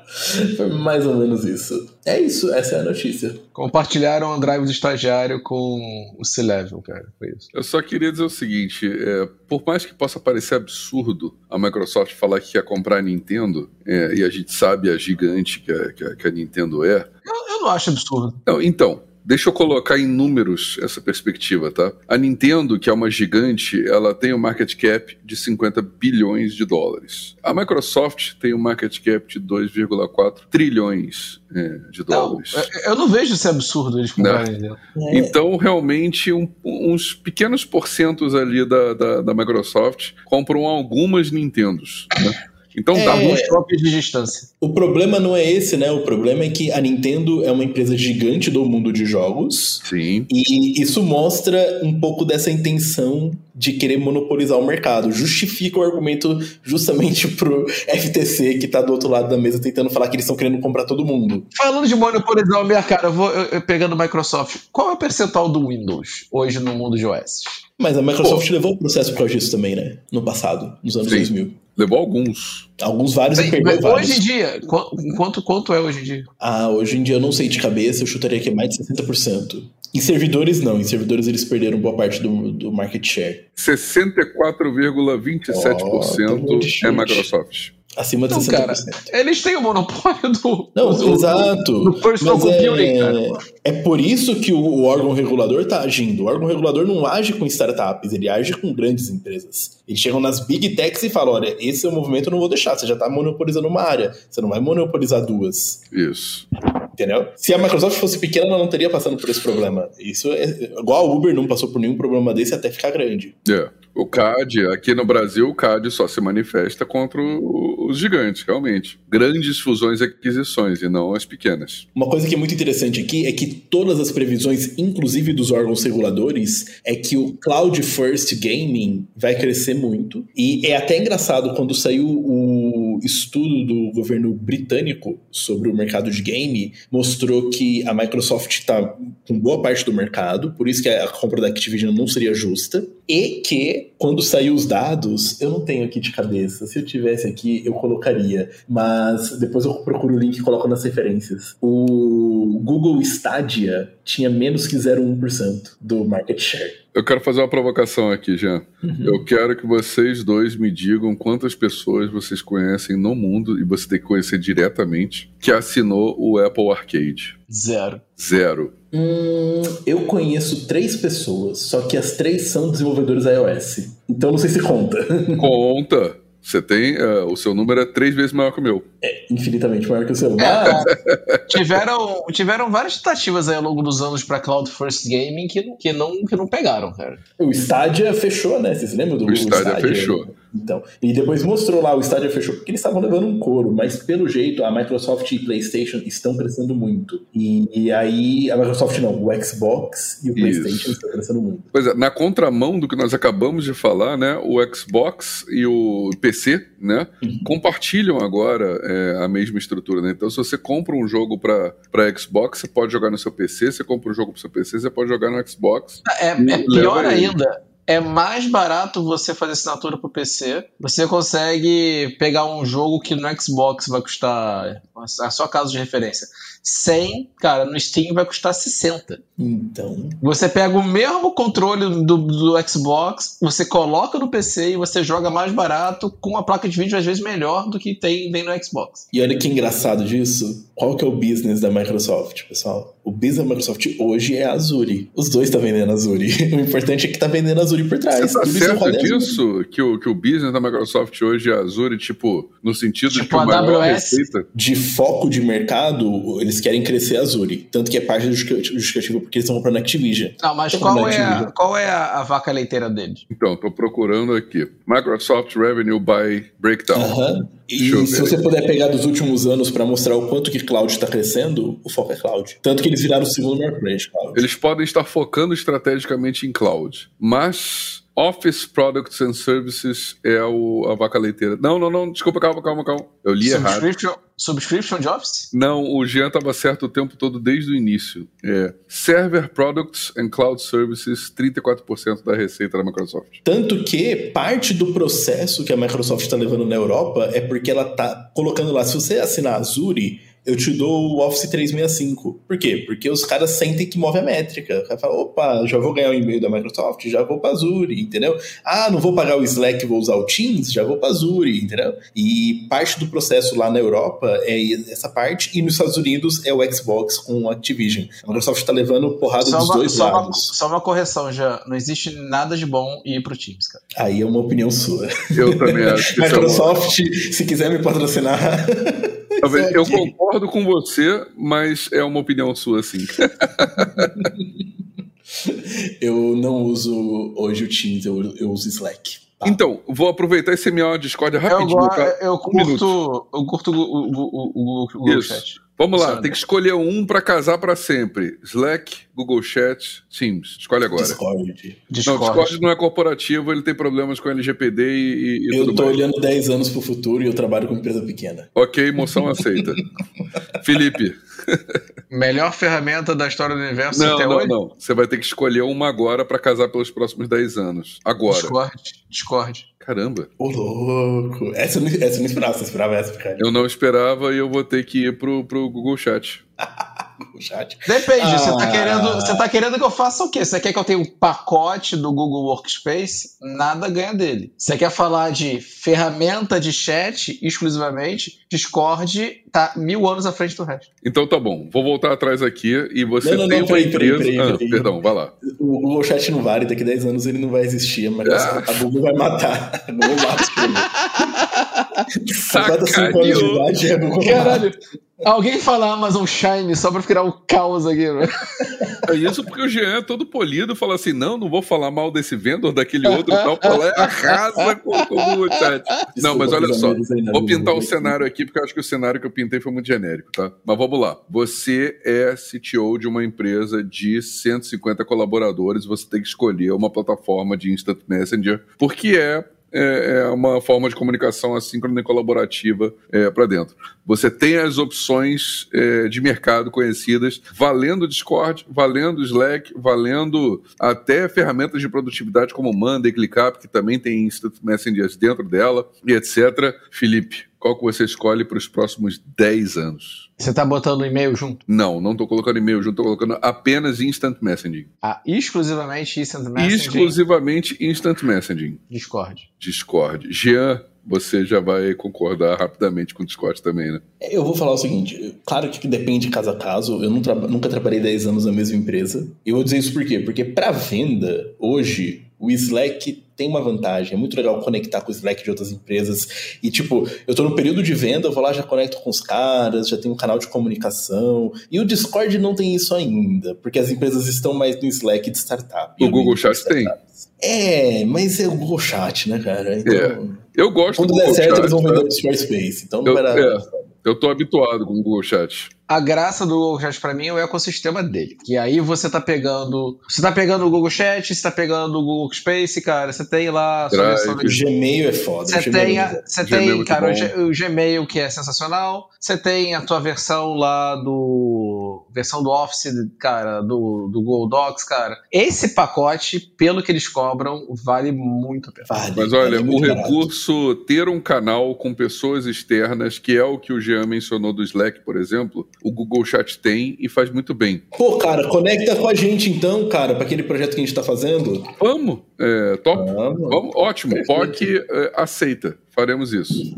Foi mais ou menos isso. É isso, essa é a notícia. compartilharam o OneDrive do estagiário com o C-Level, cara. Foi isso. Eu só queria dizer o seguinte: é, por mais que possa parecer absurdo a Microsoft falar que quer comprar a Nintendo, é, e a gente sabe a gigante que a, que a- que a Nintendo é. Eu, eu não acho absurdo. Não, então, deixa eu colocar em números essa perspectiva, tá? A Nintendo, que é uma gigante, ela tem um market cap de 50 bilhões de dólares. A Microsoft tem um market cap de 2,4 trilhões é, de Não, dólares. eu- eu não vejo esse absurdo eles comprarem. né? É, Então, realmente, um- uns pequenos porcentos ali da, da, da Microsoft compram algumas Nintendos. Né? Então, É. dá Alguns cópias de distância. O problema não é esse, né? O problema é que a Nintendo é uma empresa gigante do mundo de jogos. Sim. E isso mostra um pouco dessa intenção de querer monopolizar o mercado. Justifica o argumento justamente pro FTC, que tá do outro lado da mesa tentando falar que eles estão querendo comprar todo mundo. Falando de monopolizar o mercado, eu vou eu- eu pegando Microsoft. Qual é o percentual do Windows hoje no mundo de OS? Mas a Microsoft Pô. levou o processo por causa disso também, né? No passado, nos anos Sim. 2000. Levou alguns. Alguns vários Sim, e perdeu vários. Hoje em dia, quanto, quanto é hoje em dia? Ah, hoje em dia eu não sei de cabeça, eu chutaria que é mais de 60%. Em servidores, não. Em servidores, eles perderam boa parte do, do market share. 64,27% oh, é Microsoft. Acima de então, 60%. Cara, eles têm o monopólio do. Não, do, exato. Do personal computing, é, É por isso que o órgão regulador está agindo. O órgão regulador não age com startups, ele age com grandes empresas. Eles chegam nas big techs e falam: olha, esse é o movimento, eu não vou deixar. Você já está monopolizando uma área. Você não vai monopolizar duas. Isso. Entendeu? Se a Microsoft fosse pequena, ela não teria passando por esse problema. Isso é igual a Uber não passou por nenhum problema desse até ficar grande. É. O CAD, aqui no Brasil, o CAD só se manifesta contra os gigantes, realmente. Grandes fusões e aquisições, e não as pequenas. Uma coisa que é muito interessante aqui é que todas as previsões, inclusive dos órgãos reguladores, é que o Cloud First Gaming vai crescer muito. E é até engraçado quando saiu o estudo do governo britânico sobre o mercado de game, mostrou que a Microsoft está com boa parte do mercado, por isso que a compra da Activision não seria justa, e que quando sair os dados, eu não tenho aqui de cabeça. Se eu tivesse aqui, eu colocaria. Mas depois eu procuro o link e coloco nas referências. O Google Stadia tinha menos que 0,1% do market share. Eu quero fazer uma provocação aqui, Jean. Uhum. Eu quero que vocês dois me digam quantas pessoas vocês conhecem no mundo, e você tem que conhecer diretamente, que assinou o Apple Arcade. Zero. Zero. Hum, eu conheço três pessoas, só que as três são desenvolvedores iOS. Então não sei se conta. Conta. Você tem. Uh, o seu número é três vezes maior que o meu. É, infinitamente maior que o seu. É, tiveram, tiveram várias tentativas aí ao longo dos anos para Cloud First Gaming que, que, não, que não pegaram, cara. O Stadia fechou, né? Vocês lembram do o Stadia? O Stadia fechou. Então, e depois mostrou lá, o Stadia fechou, porque eles estavam levando um couro, mas pelo jeito a Microsoft e PlayStation estão crescendo muito. E, e aí, a Microsoft não, o Xbox e o PlayStation estão crescendo muito. Pois é, na contramão do que nós acabamos de falar, né, o Xbox e o PC, né, uhum. compartilham agora é, a mesma estrutura, né? Então, se você compra um jogo para Xbox, você pode jogar no seu PC, você compra um jogo para seu PC, você pode jogar no Xbox. É, é pior ainda é mais barato você fazer assinatura pro PC. Você consegue pegar um jogo que no Xbox vai custar, é só caso de referência, 100, cara, no Steam vai custar 60. Então. Você pega o mesmo controle do, do Xbox, você coloca no PC e você joga mais barato com uma placa de vídeo às vezes melhor do que tem, tem no Xbox. E olha que engraçado disso. Qual que é o business da Microsoft, pessoal? O business da Microsoft hoje é a Azure. Os dois estão tá vendendo Azure. O importante é que tá vendendo Azure por trás. Você tá certo disso? Que o, que o business da Microsoft hoje é Azure, tipo, no sentido tipo de que a AWS. Receita... De foco de mercado, eles querem crescer Azure. Tanto que é parte do justificativo porque eles estão comprando Activision. Não, mas qual é, a, qual é a, a, vaca leiteira deles? Então, tô procurando aqui. Microsoft Revenue by Breakdown. Uh -huh. E se você puder pegar dos últimos anos para mostrar o quanto que cloud está crescendo, o foco é cloud. Tanto que eles viraram o segundo maior player de cloud. Eles podem estar focando estrategicamente em cloud, mas Office Products and Services é o, a vaca leiteira. Não, não, não, desculpa, calma, calma, calma. Eu li subscription, errado. Subscription de Office? Não, o Jean estava certo o tempo todo desde o início. É Server Products and Cloud Services, 34% da receita da Microsoft. Tanto que parte do processo que a Microsoft está levando na Europa é porque ela está colocando lá, se você assinar Azure, eu te dou o Office 365. Por quê? Porque os caras sentem que move a métrica. O cara fala, opa, já vou ganhar o e-mail da Microsoft, já vou para Azure, entendeu? Ah, não vou pagar o Slack, vou usar o Teams, já vou para Azure, entendeu? E parte do processo lá na Europa é essa parte, e nos Estados Unidos é o Xbox com o Activision. A Microsoft está levando porrada só dos uma, dois só lados. Uma, só uma correção, já. Não existe nada de bom ir pro Teams, cara. Aí é uma opinião sua. Eu também acho. Que é Microsoft, é se quiser me patrocinar. Eu concordo com você, mas é uma opinião sua, sim. eu não uso hoje o Teams, eu, eu uso Slack. Tá. Então, vou aproveitar esse minha Discord rapidinho. Eu, tá? eu, curto, um eu curto o, o, o, o Google Chat. Vamos lá, tem que escolher um para casar para sempre. Slack, Google Chat, Teams. Escolhe agora. Discord. Discord. Não, Discord não é corporativo, ele tem problemas com LGPD e, e Eu tô mais. olhando 10 anos pro futuro e eu trabalho com empresa pequena. Ok, moção aceita. Felipe. Melhor ferramenta da história do universo Não, até não, hoje? não. Você vai ter que escolher uma agora pra casar pelos próximos 10 anos. Agora. Discord. Discord. Caramba. Ô, louco. Essa eu não, essa eu não esperava, você esperava essa, cara. Eu não esperava e eu vou ter que ir pro, pro Google Chat. Chat. Depende, você, tá Ah. querendo, você tá querendo que eu faça o quê? Você quer que eu tenha um pacote do Google Workspace? Nada ganha dele. Você quer falar de ferramenta de chat exclusivamente? Discord tá mil anos à frente do resto. Então tá bom. Vou voltar atrás aqui e você Não, não, tem não, uma peraí, peraí, empresa. peraí, Ah, perdão, vai lá. O Google Chat não vale, daqui a 10 anos ele não vai existir, mas a Google vai matar. Google mata os primeiros. Completa 5 anos de Sacaneou. idade a Google mata. Caralho, alguém fala Amazon Shine só pra ficar o caos aqui, né? É isso porque o Jean é todo polido fala assim: não, não vou falar mal desse vendedor, daquele outro e tal. Pô, lá arrasa com, com o Chat. Não, mas olha só. Vou pintar o cenário aqui, porque eu acho que o cenário que eu pintei foi muito genérico, tá? Mas vamos lá. Você é CTO de uma empresa de 150 colaboradores, você tem que escolher uma plataforma de Instant Messenger, porque é. É é uma forma de comunicação assíncrona e colaborativa para dentro. Você tem as opções é, de mercado conhecidas, valendo o Discord, valendo o Slack, valendo até ferramentas de produtividade como Monday, ClickUp, que também tem Instant Messengers dentro dela, e etc. Felipe, qual que você escolhe para os próximos 10 anos? Você tá botando e-mail junto? Não, não estou colocando e-mail junto, estou colocando apenas Instant Messaging. Ah, exclusivamente Instant Messaging Exclusivamente Instant Messaging. Discord. Discord. Jean, você já vai concordar rapidamente com o Discord também, né? Eu vou falar o seguinte, claro que depende caso a caso, eu nunca trabalhei 10 anos na mesma empresa. Eu vou dizer isso por quê? Porque para venda, hoje, o Slack tem uma vantagem. É muito legal conectar com o Slack de outras empresas. E, tipo, eu tô no período de venda, eu vou lá, já conecto com os caras, já tenho um canal de comunicação. E o Discord não tem isso ainda, porque as empresas estão mais no Slack de startup. O Google Chat tem. É, mas é o Google Chat, né, cara? Então, Eu gosto quando do der Google certo, Chat. eles vão vender o Discord Space. Então não Eu- dar. é. Eu tô habituado com o Google Chat. A graça do Google Chat pra mim é o ecossistema dele. Que aí você tá pegando. Você tá pegando o Google Chat, você tá pegando o Google Space, cara. Você tem lá a sua Drive. O Gmail é foda. Você tem, é a- bom. você é tem cara, o, bom. G- o Gmail que é sensacional. Você tem a tua versão lá do. Versão do Office, cara, do, do Google Docs, cara. Esse pacote, pelo que eles cobram, vale muito a pena. Vale, Mas olha, vale o muito barato. recurso ter um canal com pessoas externas, que é o que o Jean mencionou do Slack, por exemplo, o Google Chat tem e faz muito bem. Pô, cara, conecta com a gente então, cara, para aquele projeto que a gente tá fazendo. Vamos, é, top. Vamos. Vamos, ótimo. POC é, aceita. Faremos isso.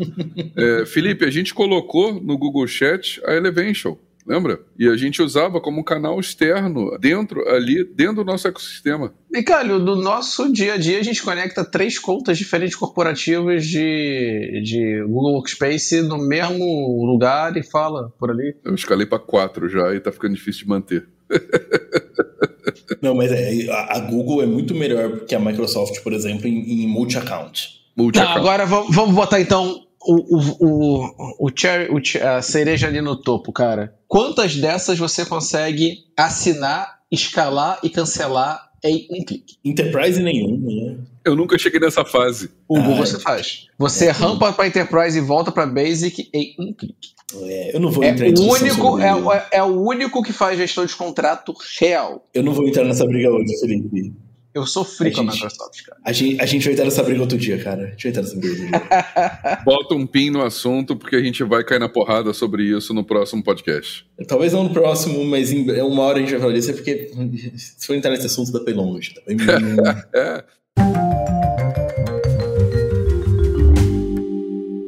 É, Felipe, a gente colocou no Google Chat a Elevation, lembra? E a gente usava como um canal externo, dentro ali, dentro do nosso ecossistema. E, cara, no nosso dia a dia, a gente conecta três contas diferentes corporativas de, de Google Workspace no mesmo lugar e fala por ali. Eu escalei para quatro já e tá ficando difícil de manter. Não, mas é, a, a Google é muito melhor que a Microsoft, por exemplo, em, em multi-account. Multi Tá, agora vamos, vamos botar então o, o, o, o, cherry, o a cereja ali no topo, cara. Quantas dessas você consegue assinar, escalar e cancelar em um clique? Enterprise nenhum, né? Eu nunca cheguei nessa fase. O Ah, Google é. você faz. Você rampa para Enterprise e volta para Basic em um clique. É, eu não vou É entrar em o, único, é, o- é o único que faz gestão de contrato real. Eu não vou entrar nessa briga hoje, Felipe. Eu sofri A com a gente- Microsoft, cara. A gente, a gente vai entrar nessa briga outro dia, cara. A gente vai entrar nessa briga outro dia. Bota um pin no assunto, porque a gente vai cair na porrada sobre isso no próximo podcast. Talvez não no próximo, mas em é uma hora a gente vai falar disso, é porque se for entrar nesse assunto dá pra ir longe. Tá? É,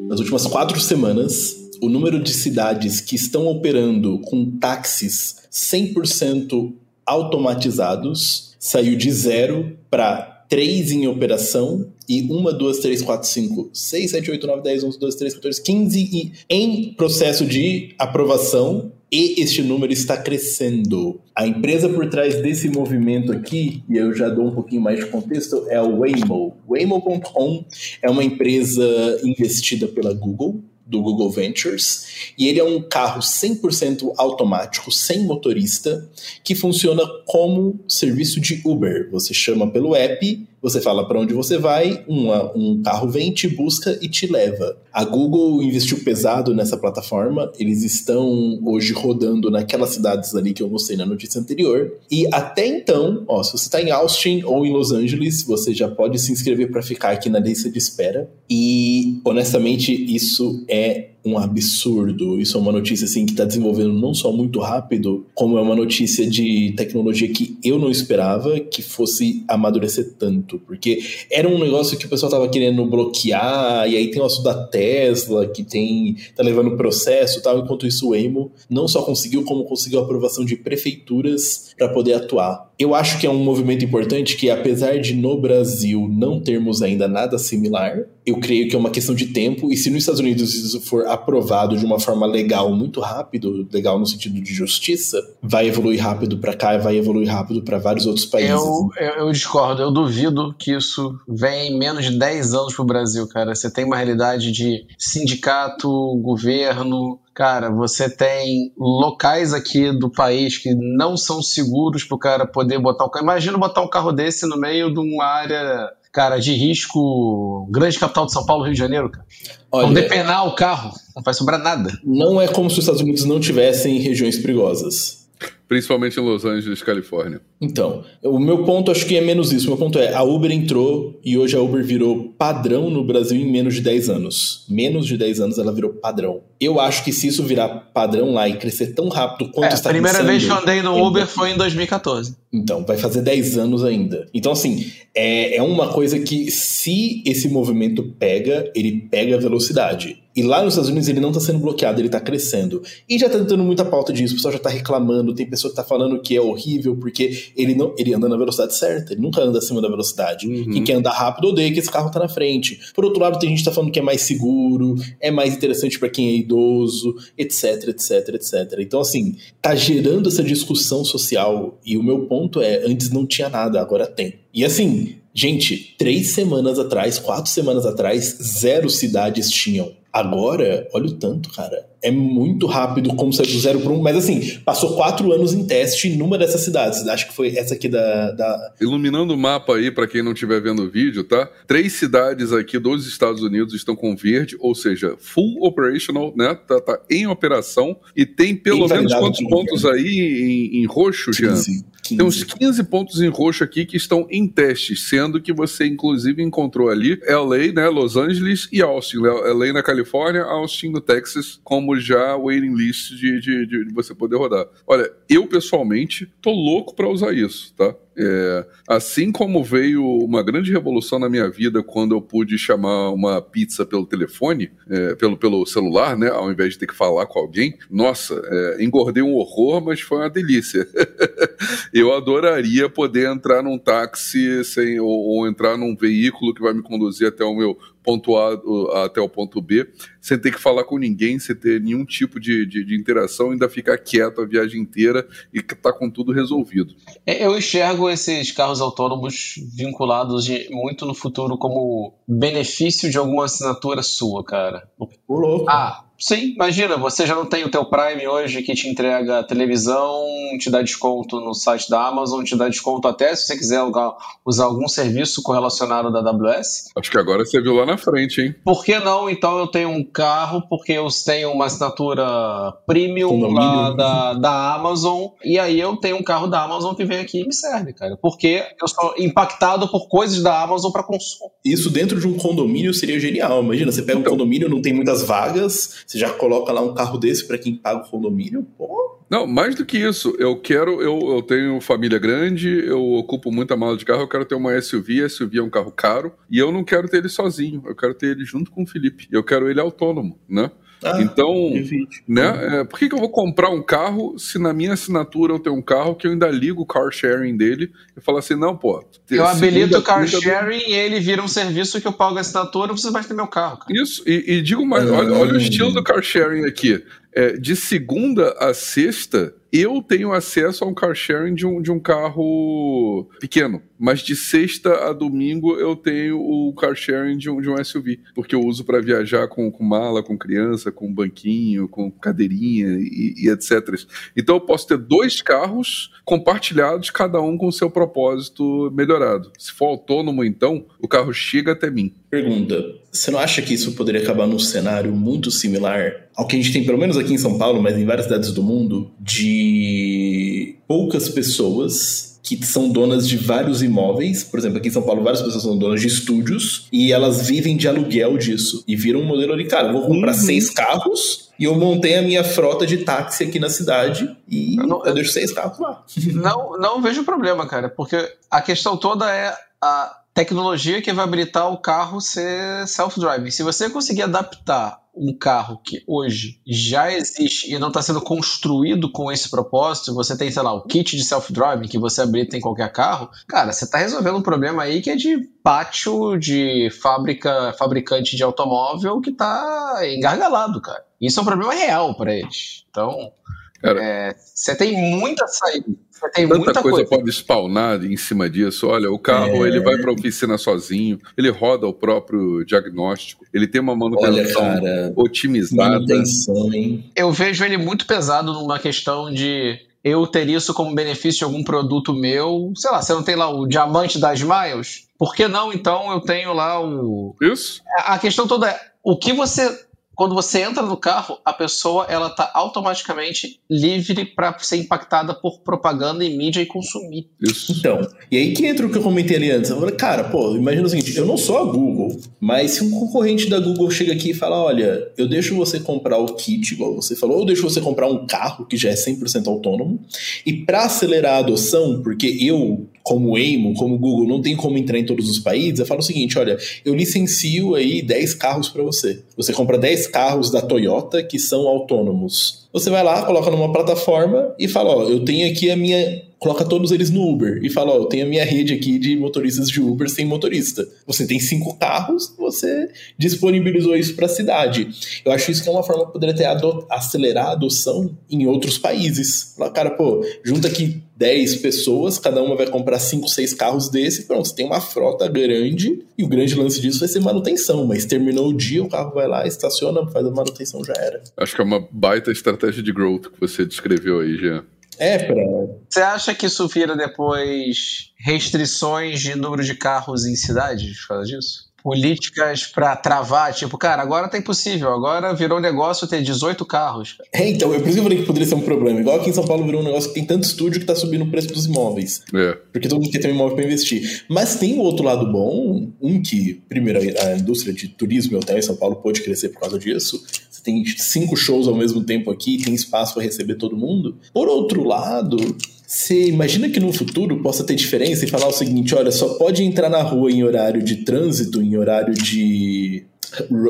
Nas últimas quatro semanas, o número de cidades que estão operando com táxis 100% automatizados saiu de zero para três em operação e uma, duas, três, quatro, cinco, seis, sete, oito, nove, dez, onze, doze, treze, 14, 15 e em processo de aprovação e este número está crescendo. A empresa por trás desse movimento aqui, e eu já dou um pouquinho mais de contexto, é o Waymo. Waymo.com é uma empresa investida pela Google, do Google Ventures, e ele é um carro 100% automático, sem motorista, que funciona como serviço de Uber. Você chama pelo app Você fala para onde você vai, uma, um carro vem, te busca e te leva. A Google investiu pesado nessa plataforma, eles estão hoje rodando naquelas cidades ali que eu mostrei na notícia anterior. E até então, ó, se você está em Austin ou em Los Angeles, você já pode se inscrever para ficar aqui na lista de espera. E honestamente, isso é um absurdo. Isso é uma notícia assim que está desenvolvendo não só muito rápido, como é uma notícia de tecnologia que eu não esperava que fosse amadurecer tanto, porque era um negócio que o pessoal estava querendo bloquear e aí tem o assunto da Tesla que tem tá levando processo, tal, enquanto isso o Waymo não só conseguiu como conseguiu aprovação de prefeituras para poder atuar. Eu acho que é um movimento importante que apesar de no Brasil não termos ainda nada similar, eu creio que é uma questão de tempo, e se nos Estados Unidos isso for aprovado de uma forma legal, muito rápido, legal no sentido de justiça, vai evoluir rápido para cá e vai evoluir rápido para vários outros países. Eu, eu, discordo, eu duvido que isso venha em menos de 10 anos pro Brasil, cara. Você tem uma realidade de sindicato, governo, Cara, você tem locais aqui do país que não são seguros para o cara poder botar um carro. Imagina botar um carro desse no meio de uma área cara, de risco, grande capital de São Paulo, Rio de Janeiro, cara. Olha, Vão depenar o carro, não vai sobrar nada. Não é como se os Estados Unidos não tivessem regiões perigosas. Principalmente em Los Angeles, Califórnia. Então, o meu ponto acho que é menos isso. O meu ponto é, a Uber entrou e hoje a Uber virou padrão no Brasil em menos de 10 anos. Menos de 10 anos ela virou padrão. Eu acho que se isso virar padrão lá e crescer tão rápido quanto é, está A primeira vez que eu andei no Uber foi em 2014. Então, vai fazer 10 anos ainda. Então, assim, é, é uma coisa que se esse movimento pega, ele pega velocidade. E lá nos Estados Unidos ele não está sendo bloqueado, ele está crescendo. E já está dando muita pauta disso, o pessoal já está reclamando, tem pessoa que está falando que é horrível porque ele não ele anda na velocidade certa, ele nunca anda acima da velocidade. Uhum. Quem quer andar rápido odeia que esse carro está na frente. Por outro lado, tem gente que está falando que é mais seguro, é mais interessante para quem é idoso, etc, etc, etc. Então, assim, tá gerando essa discussão social. E o meu ponto é: antes não tinha nada, agora tem. E assim, gente, três semanas atrás, quatro semanas atrás, zero cidades tinham Agora, olha o tanto, cara. É muito rápido como sair do zero para um. Mas assim, passou quatro anos em teste numa dessas cidades. Acho que foi essa aqui da. da... Iluminando o mapa aí, para quem não estiver vendo o vídeo, tá? Três cidades aqui dos Estados Unidos estão com verde, ou seja, full operational, né? Tá, tá em operação. E tem pelo menos quantos pontos aí em, em roxo, Jean? 15. Tem uns 15 pontos em roxo aqui que estão em testes, sendo que você, inclusive, encontrou ali LA, né? Los Angeles e Austin. LA na Califórnia, Austin no Texas, como já waiting list de, de, de você poder rodar. Olha, eu pessoalmente tô louco para usar isso, tá? É, assim como veio uma grande revolução na minha vida quando eu pude chamar uma pizza pelo telefone, é, pelo, pelo celular, né, ao invés de ter que falar com alguém, nossa, é, engordei um horror, mas foi uma delícia. eu adoraria poder entrar num táxi sem, ou, ou entrar num veículo que vai me conduzir até o meu ponto A até o ponto B, sem ter que falar com ninguém, sem ter nenhum tipo de, de, de interação, ainda ficar quieto a viagem inteira e tá com tudo resolvido. É, eu enxergo esses carros autônomos vinculados de, muito no futuro como benefício de alguma assinatura sua, cara. O louco. Ah, Sim, imagina, você já não tem o teu Prime hoje que te entrega televisão, te dá desconto no site da Amazon, te dá desconto até se você quiser usar algum serviço correlacionado da AWS. Acho que agora você viu lá na frente, hein? Por que não? Então eu tenho um carro, porque eu tenho uma assinatura premium lá da, da Amazon, e aí eu tenho um carro da Amazon que vem aqui e me serve, cara. Porque eu sou impactado por coisas da Amazon para consumo. Isso dentro de um condomínio seria genial. Imagina, você pega um então, condomínio, não tem muitas vagas você já coloca lá um carro desse para quem paga o condomínio? Pô. Não, mais do que isso, eu quero, eu, eu tenho família grande, eu ocupo muita mala de carro, eu quero ter uma SUV, SUV é um carro caro, e eu não quero ter ele sozinho, eu quero ter ele junto com o Felipe, eu quero ele autônomo, né? Ah, então, né, é, por que, que eu vou comprar um carro se na minha assinatura eu tenho um carro que eu ainda ligo o car sharing dele e falo assim, não, pô. Eu habilito o car sharing do... e ele vira um serviço que eu pago a assinatura, não preciso mais ter meu carro. Cara. Isso, e, e digo mais, olha, olha, o estilo do car sharing aqui. É, de segunda a sexta, eu tenho acesso a um car sharing de um, de um carro pequeno, mas de sexta a domingo eu tenho o car sharing de um, de um SUV, porque eu uso para viajar com, com mala, com criança, com banquinho, com cadeirinha e, e etc. Então eu posso ter dois carros compartilhados, cada um com seu propósito melhorado. Se for autônomo, então, o carro chega até mim. Pergunta: você não acha que isso poderia acabar num cenário muito similar ao que a gente tem, pelo menos aqui em São Paulo, mas em várias cidades do mundo, de poucas pessoas que são donas de vários imóveis. Por exemplo, aqui em São Paulo, várias pessoas são donas de estúdios e elas vivem de aluguel disso. E viram um modelo ali, cara, vou comprar uhum. seis carros e eu montei a minha frota de táxi aqui na cidade e eu, não, eu deixo seis carros lá. Não, não vejo problema, cara, porque a questão toda é a tecnologia que vai habilitar o carro ser self-driving. Se você conseguir adaptar um carro que hoje já existe e não está sendo construído com esse propósito, você tem, sei lá, o kit de self-driving que você habilita em qualquer carro, cara, você está resolvendo um problema aí que é de pátio de fábrica, fabricante de automóvel que está engargalado, cara. Isso é um problema real para eles. Então, é, você tem muita saída. Tem Tanta muita coisa, coisa pode spawnar em cima disso. Olha, o carro é... ele vai para a oficina sozinho, ele roda o próprio diagnóstico, ele tem uma manutenção Olha, cara, otimizada. Manutenção, hein? Eu vejo ele muito pesado numa questão de eu ter isso como benefício de algum produto meu. Sei lá, você não tem lá o diamante das miles? Por que não, então, eu tenho lá o. Isso? A questão toda é: o que você quando você entra no carro, a pessoa ela tá automaticamente livre para ser impactada por propaganda e mídia e consumir. Isso. Então, e aí que entra o que eu comentei ali antes. Eu falei, cara, pô, imagina o seguinte, eu não sou a Google, mas se um concorrente da Google chega aqui e fala, olha, eu deixo você comprar o kit, igual você falou, ou deixo você comprar um carro que já é 100% autônomo, e para acelerar a adoção, porque eu como Waymo, como Google, não tem como entrar em todos os países, eu falo o seguinte, olha, eu licencio aí 10 carros para você. Você compra 10 carros da Toyota que são autônomos. Você vai lá, coloca numa plataforma e fala, ó, eu tenho aqui a minha coloca todos eles no Uber e fala: Ó, eu tenho a minha rede aqui de motoristas de Uber sem motorista. Você tem cinco carros, você disponibilizou isso para a cidade. Eu acho isso que é uma forma que poderia ter acelerar a adoção em outros países. Fala, cara, pô, junta aqui 10 pessoas, cada uma vai comprar 5, 6 carros desse, pronto, você tem uma frota grande e o grande lance disso vai ser manutenção, mas terminou o dia, o carro vai lá, estaciona, faz a manutenção, já era. Acho que é uma baita estratégia de growth que você descreveu aí, Jean. É, pra... Você acha que isso vira depois restrições de número de carros em cidades por causa disso? Políticas para travar, tipo, cara, agora tá impossível, agora virou negócio ter 18 carros. É, então, eu por isso que eu falei que poderia ser um problema. Igual aqui em São Paulo virou um negócio que tem tanto estúdio que tá subindo o preço dos imóveis. É. Porque todo mundo quer ter um imóvel para investir. Mas tem o outro lado bom, um que, primeiro, a indústria de turismo e hotel em São Paulo pode crescer por causa disso. Você tem cinco shows ao mesmo tempo aqui, tem espaço para receber todo mundo. Por outro lado, você imagina que no futuro possa ter diferença e falar o seguinte: olha, só pode entrar na rua em horário de trânsito, em horário de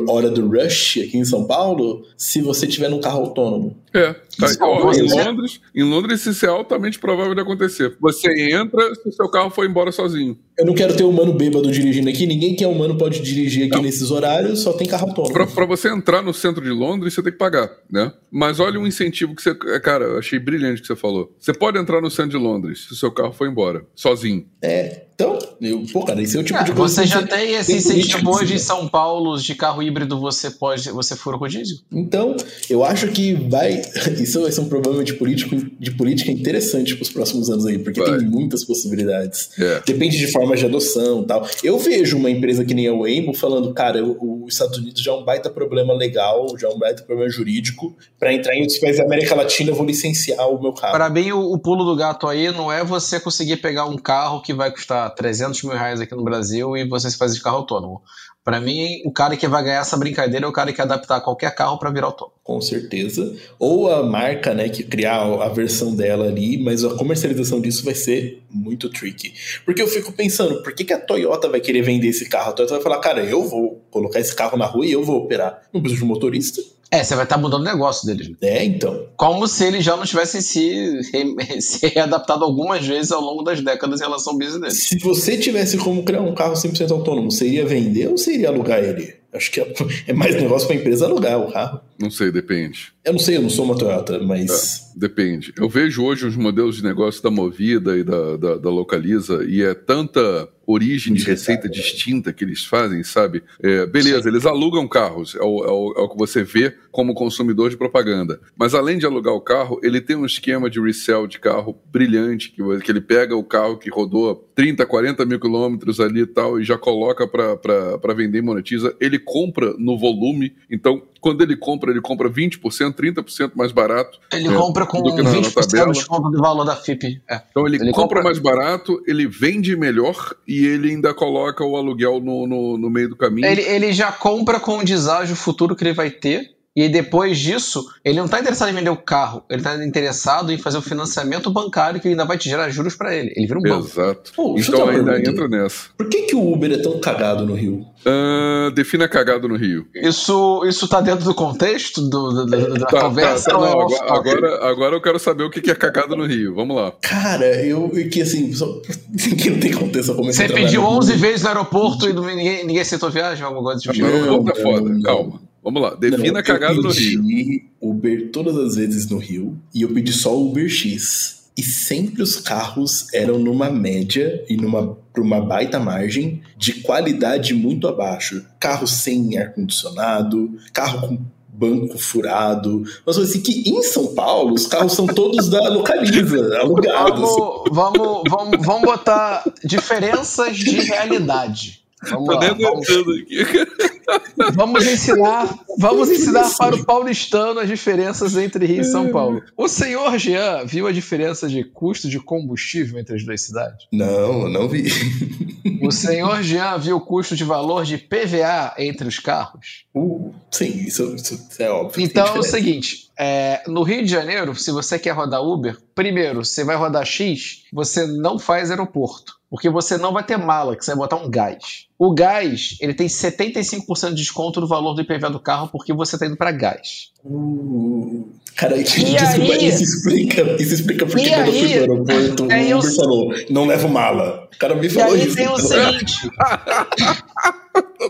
hora do rush aqui em São Paulo, se você tiver num carro autônomo. É, tá, ó, em, Londres, em Londres isso é altamente provável de acontecer. Você entra se o seu carro for embora sozinho. Eu não quero ter humano bêbado dirigindo aqui, ninguém que é humano pode dirigir aqui não. nesses horários, só tem carro autônomo. Pra, pra, você entrar no centro de Londres, você tem que pagar, né? Mas olha um incentivo que você. É, cara, eu achei brilhante que você falou. Você pode entrar no centro de Londres se o seu carro for embora, sozinho. É, então, eu, pô, cara, esse é o tipo de coisa. Você já tem esse incentivo hoje em São Paulo de carro híbrido, você pode. Você fura com diesel? Então, eu acho que vai. Isso vai ser um problema de, político, de política interessante para os próximos anos aí, porque vai. tem muitas possibilidades. É. Depende de formas de adoção tal. Eu vejo uma empresa que nem a Waymo falando, cara, os Estados Unidos já é um baita problema legal, já é um baita problema jurídico. Para entrar em outros países da América Latina, eu vou licenciar o meu carro. Para mim, o, o pulo do gato aí não é você conseguir pegar um carro que vai custar 300 mil reais aqui no Brasil e você fazer de carro autônomo. Para mim, o cara que vai ganhar essa brincadeira é o cara que adaptar qualquer carro para virar autônomo. Com certeza. Ou a marca, né, que criar a versão dela ali, mas a comercialização disso vai ser muito tricky. Porque eu fico pensando, por que, que a Toyota vai querer vender esse carro? A Toyota vai falar, cara, eu vou colocar esse carro na rua e eu vou operar. Não preciso de motorista. É, você vai estar tá mudando o negócio deles. É, então. Como se eles já não tivessem se, se readaptado algumas vezes ao longo das décadas em relação ao business deles. Se você tivesse como criar um carro 100% autônomo, você iria vender ou você iria alugar ele? Acho que é, é mais negócio para a empresa alugar o carro. Não sei, depende. Eu não sei, eu não sou uma Toyota, mas. É, depende. Eu vejo hoje os modelos de negócio da Movida e da, da, da Localiza e é tanta origem de receita distinta que eles fazem, sabe? É, beleza, Sim. eles alugam carros, é o, é, o, é o, que você vê como consumidor de propaganda. Mas além de alugar o carro, ele tem um esquema de resell de carro brilhante, que, que ele pega o carro que rodou 30, 40 mil quilômetros ali e tal, e já coloca para vender e monetiza. Ele compra no volume, então quando ele compra, ele compra 20%, 30% mais barato. Ele é, compra com do que na, 20% na de desconto do valor da FIP. É. Então ele, ele compra, compra, mais barato, ele vende melhor e ele ainda coloca o aluguel no, no, no meio do caminho. Ele, ele já compra com o deságio futuro que ele vai ter e depois disso, ele não está interessado em vender o carro, ele está interessado em fazer o financiamento bancário que ainda vai te gerar juros para ele. Ele vira um banco. Exato. Pô, então ainda entra nessa. Por que, que o Uber é tão cagado no Rio? Uh, defina cagado no Rio. Isso, isso tá dentro do contexto do, do, do da tá, conversa? Tá, tá, não, agora, agora, agora, eu quero saber o que é cagado no Rio. Vamos lá. Cara, eu que assim, só, que não tem contexto. Você pediu 11 vezes no aeroporto e ninguém, ninguém aceitou viagem? Alguma coisa tipo? Não, não, tá foda, calma. Vamos lá, defina não, cagada no Rio. Uber todas as vezes no Rio e eu pedi só Uber X. E sempre os carros eram numa média e numa por uma baita margem de qualidade muito abaixo. Carro sem ar-condicionado, carro com banco furado. Mas assim, que em São Paulo os carros são todos da localiza, alugados. Vamos, vamos, vamos, vamos botar diferenças de realidade. Vamos Tô lá, vamos... aqui. Vamos ensinar, vamos ensinar para o paulistano as diferenças entre Rio e São Paulo. O senhor Jean viu a diferença de custo de combustível entre as duas cidades? Não, não vi. O senhor Jean viu o custo de valor de PVA entre os carros? Uh, sim, isso, isso é óbvio. Então é o seguinte: é, no Rio de Janeiro, se você quer rodar Uber, primeiro, você vai rodar X, você não faz aeroporto. Porque você não vai ter mala, que você vai botar um gás. O gás, ele tem 75% de desconto no valor do IPVA do carro porque você está indo para gás. Uh, cara, e desculpa, aí, isso explica, isso explica porque quando eu fui pro aeroporto, o Uber eu... falou, não levo mala. O cara me falou e aí isso. tem o seguinte...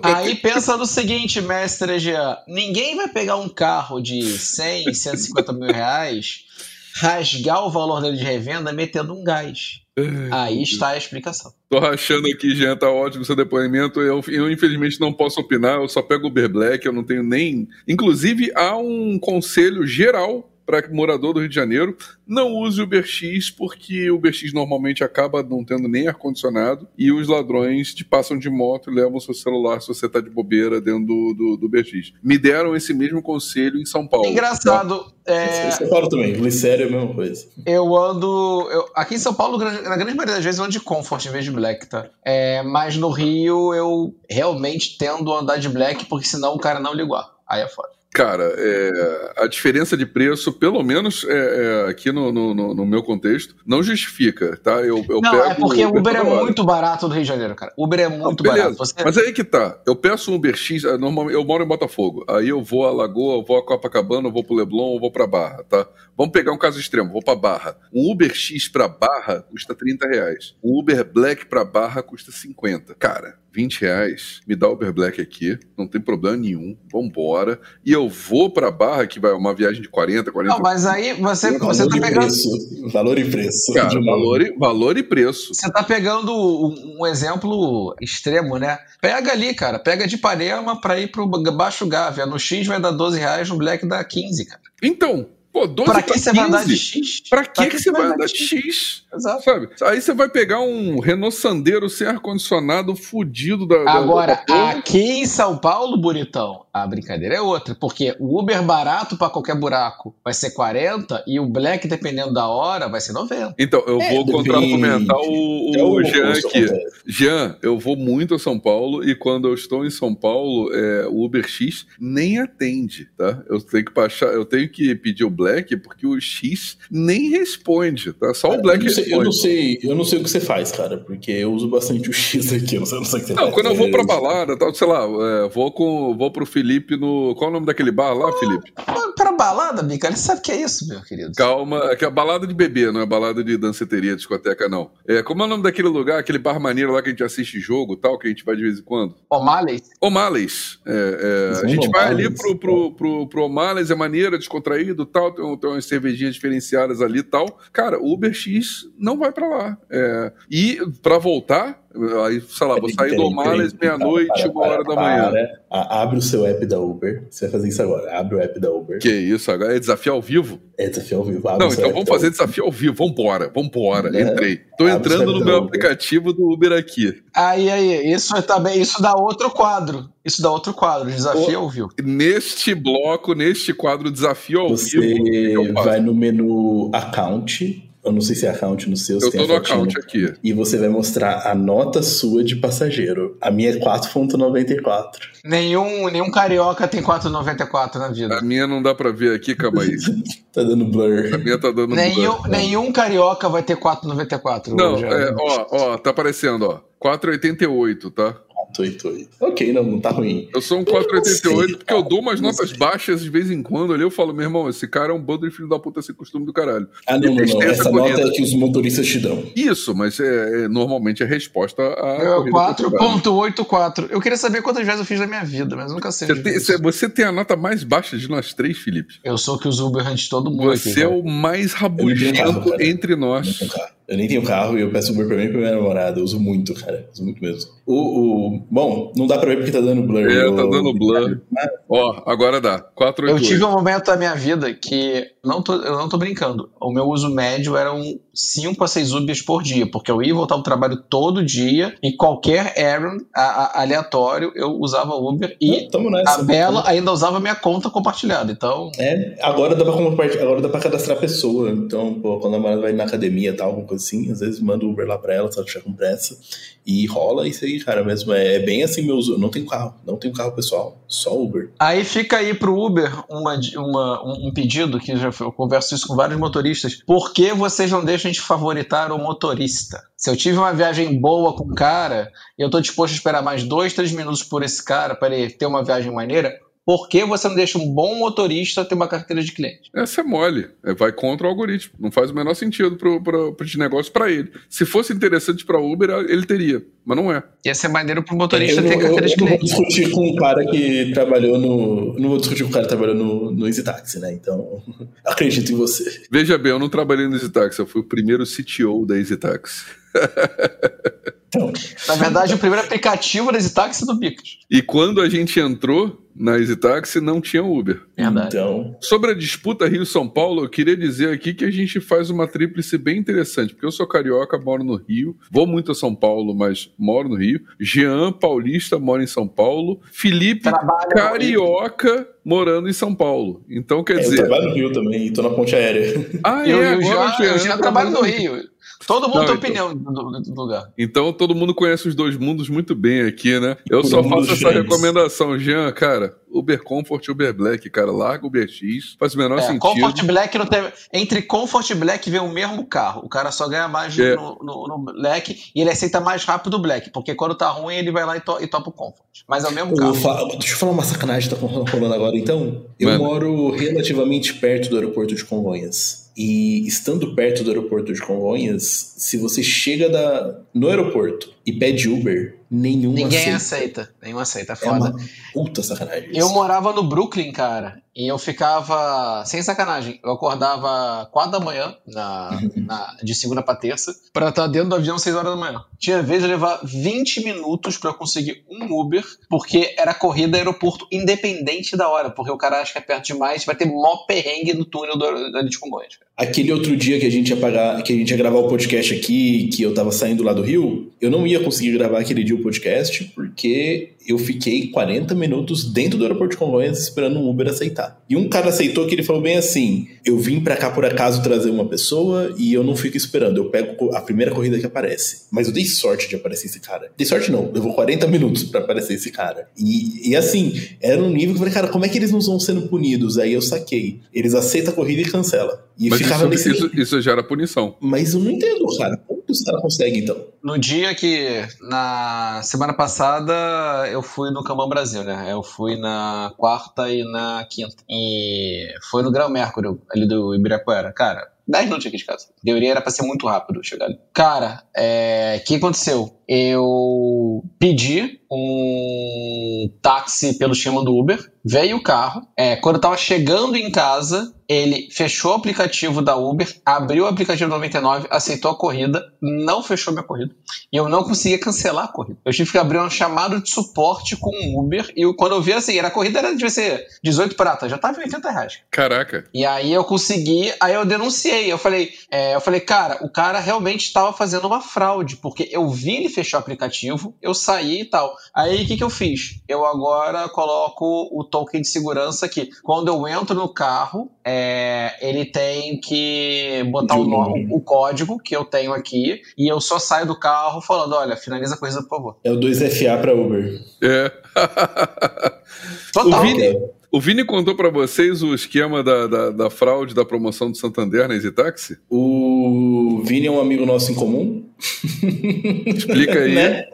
aí pensa no seguinte, mestre Jean, ninguém vai pegar um carro de 100, 150 mil reais, rasgar o valor dele de revenda metendo um gás. Aí está a explicação. Tô rachando aqui, Jean, tá ótimo seu depoimento. Eu, eu, infelizmente não posso opinar, eu só pego o Uber Black, eu não tenho nem. Inclusive, há um conselho geral para morador do Rio de Janeiro, não use o UberX, porque o UberX normalmente acaba não tendo nem ar-condicionado e os ladrões te passam de moto e levam seu celular se você tá de bobeira dentro do, do, do UberX. Me deram esse mesmo conselho em São Paulo. Engraçado. Tá? É... São Paulo também, Glicério é a mesma coisa. Eu ando. Eu... Aqui em São Paulo, na grande maioria das vezes, eu ando de Comfort em vez de Black, tá? É... Mas no Rio, eu realmente tendo a andar de Black, porque senão o cara não ligar. Aí é foda. Cara, é, a diferença de preço, pelo menos é, é, aqui no, no, no, meu contexto, não justifica, tá? Eu, eu não, é porque o Uber, Uber é muito barato no Rio de Janeiro, cara. Uber é muito não, barato. Você... Mas aí que tá. Eu peço um Uber X, é, normalmente eu moro em Botafogo. Aí eu vou a Lagoa, eu vou a Copacabana, eu vou pro Leblon, eu vou pra Barra, tá? Vamos pegar um caso extremo, vou pra Barra. Um Uber X pra Barra custa 30 reais. Um Uber Black pra Barra custa 50. Cara, 20 reais, me dá o Uber Black aqui, não tem problema nenhum, vambora. E eu vou pra Barra, que vai uma viagem de 40, 40... Não, mas aí você, você tá pegando... Preço. Valor e preço. Cara, valor e, valor e preço. Você tá pegando um, um, exemplo extremo, né? Pega ali, cara, pega de Ipanema pra ir pro Baixo Gávea. No X vai dar 12 reais, no Black dá 15, cara. Então, Pô, 12 pra que você vai andar de X? Pra que, pra que, que você vai andar de X? Exato. Sabe? Aí você vai pegar um Renault Sandero sem ar-condicionado fudido da. Agora, da aqui em São Paulo, bonitão, a brincadeira é outra. Porque o Uber barato para qualquer buraco vai ser 40 e o Black, dependendo da hora, vai ser 90. Então, eu é, vou contra-argumentar o, o, o Jean aqui. Jean, eu vou muito a São Paulo e quando eu estou em São Paulo, é, o Uber X nem atende, tá? Eu tenho que baixar, eu tenho que pedir o Black, porque o X nem responde, tá? Só o Black eu não, sei, eu não sei, eu não sei o que você faz, cara, porque eu uso bastante o X aqui, eu não sei, não sei o que você não, faz. quando eu vou pra balada, tal, sei lá, é, vou, com, vou pro Felipe no... Qual é o nome daquele bar lá, Felipe? Pra balada, Bica. Ele sabe que é isso, meu querido. Calma, é que é balada de bebê, não é balada de danceteria, discoteca, não. É, como é o nome daquele lugar, aquele bar maneiro lá que a gente assiste jogo tal, que a gente vai de vez em quando? O'Malley? O'Malley's. É, é, a gente vai ali pro, pro, pro, pro O'Malley's, é maneiro, é descontraído tal, tem, tem umas cervejinhas diferenciadas ali e tal. Cara, o Uber X não vai pra lá. É, e pra voltar, Aí, sei lá, vou sair do O'Malley's meia-noite, uma hora da manhã. Abre o seu app da Uber. Você vai fazer isso agora. Abre o app da Uber. Que isso, agora é desafio ao vivo? É desafio ao vivo. Abre Não, então vamos fazer desafio ao vivo. Vambora, vambora. É. Entrei. Tô Abre entrando no meu aplicativo do Uber aqui. Aí, aí, isso também, isso dá outro quadro. Isso dá outro quadro, desafio ao vivo. Neste bloco, neste quadro, desafio ao Você vivo. Você vai no menu account eu não sei se é account no seu. Eu tô no account aqui. E você vai mostrar a nota sua de passageiro. A minha é 4.94. Nenhum, nenhum carioca tem 4,94 na vida. A minha não dá pra ver aqui, calma aí. tá dando blur. A minha tá dando nenhum, blur. Nenhum carioca vai ter 4,94. Não, é, ó, ó, tá aparecendo, ó. 4,88, tá? 488. Ok, não, não tá ruim. Eu sou um 488 porque eu dou umas notas baixas de vez em quando ali. Eu falo, meu irmão, esse cara é um bando de filho da puta sem costume do caralho. Ah, não, não, não. Essa nota é que os motoristas te dão. Isso, mas é, é normalmente é resposta a. É 4,84. Eu queria saber quantas vezes eu fiz na minha vida, mas nunca sei. Você tem, você tem, a nota mais baixa de nós três, Felipe. Eu sou que os Uber antes de todo mundo. Você aqui, é o mais rabugento entre nós. Eu nem tenho carro e eu peço Uber pra mim e pra minha namorada. Eu uso muito, cara. Uso muito mesmo. O, o... Bom, não dá pra ver porque tá dando blur. É, tá dando blur. Ó, agora dá. 488. Eu tive um momento da minha vida que não tô, eu não tô brincando. O meu uso médio era um 5 a 6 Ubers por dia, porque eu ia voltar ao trabalho todo dia e qualquer errand a, a, aleatório eu usava Uber e nessa, a Bela ainda usava minha conta compartilhada. Então. É, agora dá pra compartilhar, agora dá pra cadastrar a pessoa. Então, pô, quando a namorada vai na academia e tal, alguma coisa assim, às vezes manda o Uber lá pra ela, se ela tiver com pressa. E rola isso aí, cara, mesmo. É, é bem assim, meu uso. Não tenho carro, não tenho carro pessoal, só Uber. Aí fica aí pro Uber uma, uma, um pedido, que já eu converso isso com vários motoristas. Por que vocês não deixam de favoritar o motorista? Se eu tive uma viagem boa com o cara e eu tô disposto a esperar mais dois, três minutos por esse cara para ele ter uma viagem maneira, por que você não deixa um bom motorista ter uma carteira de cliente? Essa é mole. É, vai contra o algoritmo. Não faz o menor sentido pro de negócio para ele. Se fosse interessante para Uber, ele teria. Mas não é. Ia ser maneiro pro motorista ter carteira de cliente. Eu não vou discutir com um cara que trabalhou no. Não vou discutir com um cara que trabalhou no, no Easy Taxi, né? Então, acredito em você. Veja bem, eu não trabalhei no Easy Taxi. Eu fui o primeiro CTO da Easy Taxi. Então, na verdade, o primeiro aplicativo da EasyTaxi é do Bicas. E quando a gente entrou na EasyTaxi, não tinha Uber. Verdade. Então... Sobre a disputa Rio-São Paulo, eu queria dizer aqui que a gente faz uma tríplice bem interessante, porque eu sou carioca, moro no Rio, vou muito a São Paulo, mas moro no Rio. Jean, paulista, mora em São Paulo. Felipe, Trabalho carioca, morando em São Paulo. Então, quer é, dizer... Eu trabalho no Rio também, e tô na ponte aérea. Ah, é? Eu, eu já, eu já trabalho no Rio. Todo mundo não, tem então, opinião do, do, lugar. Então todo mundo conhece os dois mundos muito bem aqui, né? Eu só faço essa recomendação, Jean, cara. Uber Comfort e Uber Black, cara. Larga o Uber X, faz o menor é, sentido. Comfort Black não tem. Entre Comfort e Black vem o mesmo carro. O cara só ganha mais é. no, no, no, Black e ele aceita mais rápido o Black, porque quando tá ruim ele vai lá e, to, e topa o Comfort. Mas é o mesmo carro. Falo, deixa eu falar uma sacanagem que tá rolando agora então. Eu Mano. moro relativamente perto do aeroporto de Congonhas. E estando perto do aeroporto de Congonhas, se você chega da, no aeroporto e pede Uber, nenhum Ninguém aceita. aceita. Nenhum aceita, é foda. É uma puta sacanagem. Eu morava no Brooklyn, cara, e eu ficava, sem sacanagem, eu acordava 4 da manhã, na, na de segunda pra terça, pra estar dentro do avião 6 horas da manhã. Tinha vez de levar 20 minutos pra conseguir um Uber, porque era corrida aeroporto independente da hora, porque o cara acha que é perto demais, vai ter mó perrengue no túnel do, da de Congonhas. Aquele outro dia que a gente ia pagar, que a gente ia gravar o podcast aqui, que eu tava saindo lá do Rio, eu não ia conseguir gravar aquele dia o podcast, porque eu fiquei 40 minutos dentro do aeroporto de Congonhas esperando um Uber aceitar. E um cara aceitou que ele falou bem assim: eu vim para cá por acaso trazer uma pessoa e eu não fico esperando, eu pego a primeira corrida que aparece. Mas eu dei sorte de aparecer esse cara. Dei sorte não, levou 40 minutos para aparecer esse cara. E, e assim, era um nível que eu falei, cara, como é que eles não vão sendo punidos? Aí eu saquei. Eles aceitam a corrida e cancela. E Mas ficava isso, nesse... isso, isso gera punição. Mas eu não entendo, cara que os caras conseguem, então? No dia que, na semana passada, eu fui no Camão Brasil, né? Eu fui na quarta e na quinta. E foi no Grão Mercúrio, ali do Ibirapuera. Cara, 10 minutos aqui de casa. Deveria era pra ser muito rápido chegar ali. Cara, o é, que aconteceu? Eu pedi um táxi pelo esquema do Uber, veio o carro. É, quando eu tava chegando em casa, ele fechou o aplicativo da Uber, abriu o aplicativo 99, aceitou a corrida, não fechou minha corrida. E eu não conseguia cancelar a corrida. Eu tive que abrir um chamado de suporte com o Uber. E quando eu vi assim, era, a corrida era, devia ser 18 prata, já tava em 80 reais. Caraca. E aí eu consegui, aí eu denunciei. Eu falei, é, eu falei, cara, o cara realmente estava fazendo uma fraude, porque eu vi ele fechar o aplicativo, eu saí e tal. Aí o que, que eu fiz? Eu agora coloco o token de segurança aqui. Quando eu entro no carro, é, ele tem que botar o, nome, o código que eu tenho aqui e eu só saio do carro falando: olha, finaliza a coisa, por favor. É o 2FA para Uber. É. Total. O Vini, o Vini contou para vocês o esquema da, da, da, fraude da promoção do Santander na EasyTaxi? O Vini é um amigo nosso em comum. Explica aí. né?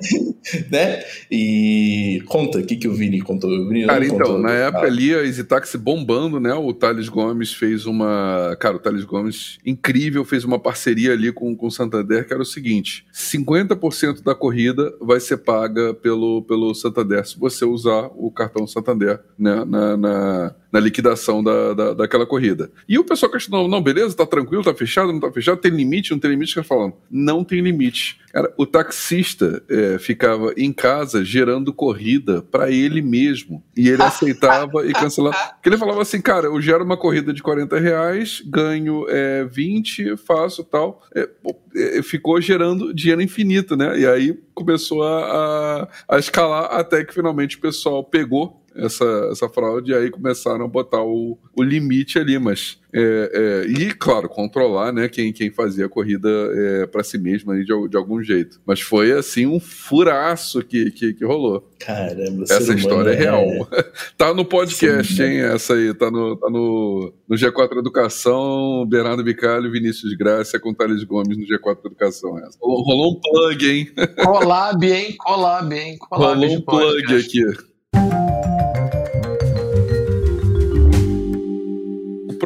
né? E conta, o que, que o Vini contou? O Vini cara, então, contou, na época ali, a EasyTaxi bombando, né? O Thales Gomes fez uma... Cara, o Thales Gomes, incrível, fez uma parceria ali com, com o Santander, que era o seguinte, 50% da corrida vai ser paga pelo, pelo Santander, se você usar o cartão Santander, né? na, na na, liquidação da, da, daquela corrida. E o pessoal questionou, não, beleza, tá tranquilo, tá fechado, não tá fechado, tem limite, não tem limite, que falando, não tem limite. Cara, o taxista é, ficava em casa gerando corrida para ele mesmo. E ele aceitava e cancelava. Porque ele falava assim, cara, eu gero uma corrida de 40 reais, ganho é, 20, faço tal. É, é, ficou gerando dinheiro infinito, né? E aí começou a, a, a escalar até que finalmente o pessoal pegou essa, essa fraude, e aí começaram a botar o, o limite ali, mas. É, é, e, claro, controlar né, quem, quem fazia a corrida é, para si mesmo ali de, de algum jeito. Mas foi assim um furaço que, que, que rolou. Caramba, Essa história é, é real. tá no podcast, hein? Essa aí, tá no, tá no, no G4 Educação, Bernardo Bicalho, Vinícius Graça com Thales Gomes no G4 Educação. Essa. Rolou um plug, hein? Collab, hein? Collab, hein? Collab rolou um plug aqui.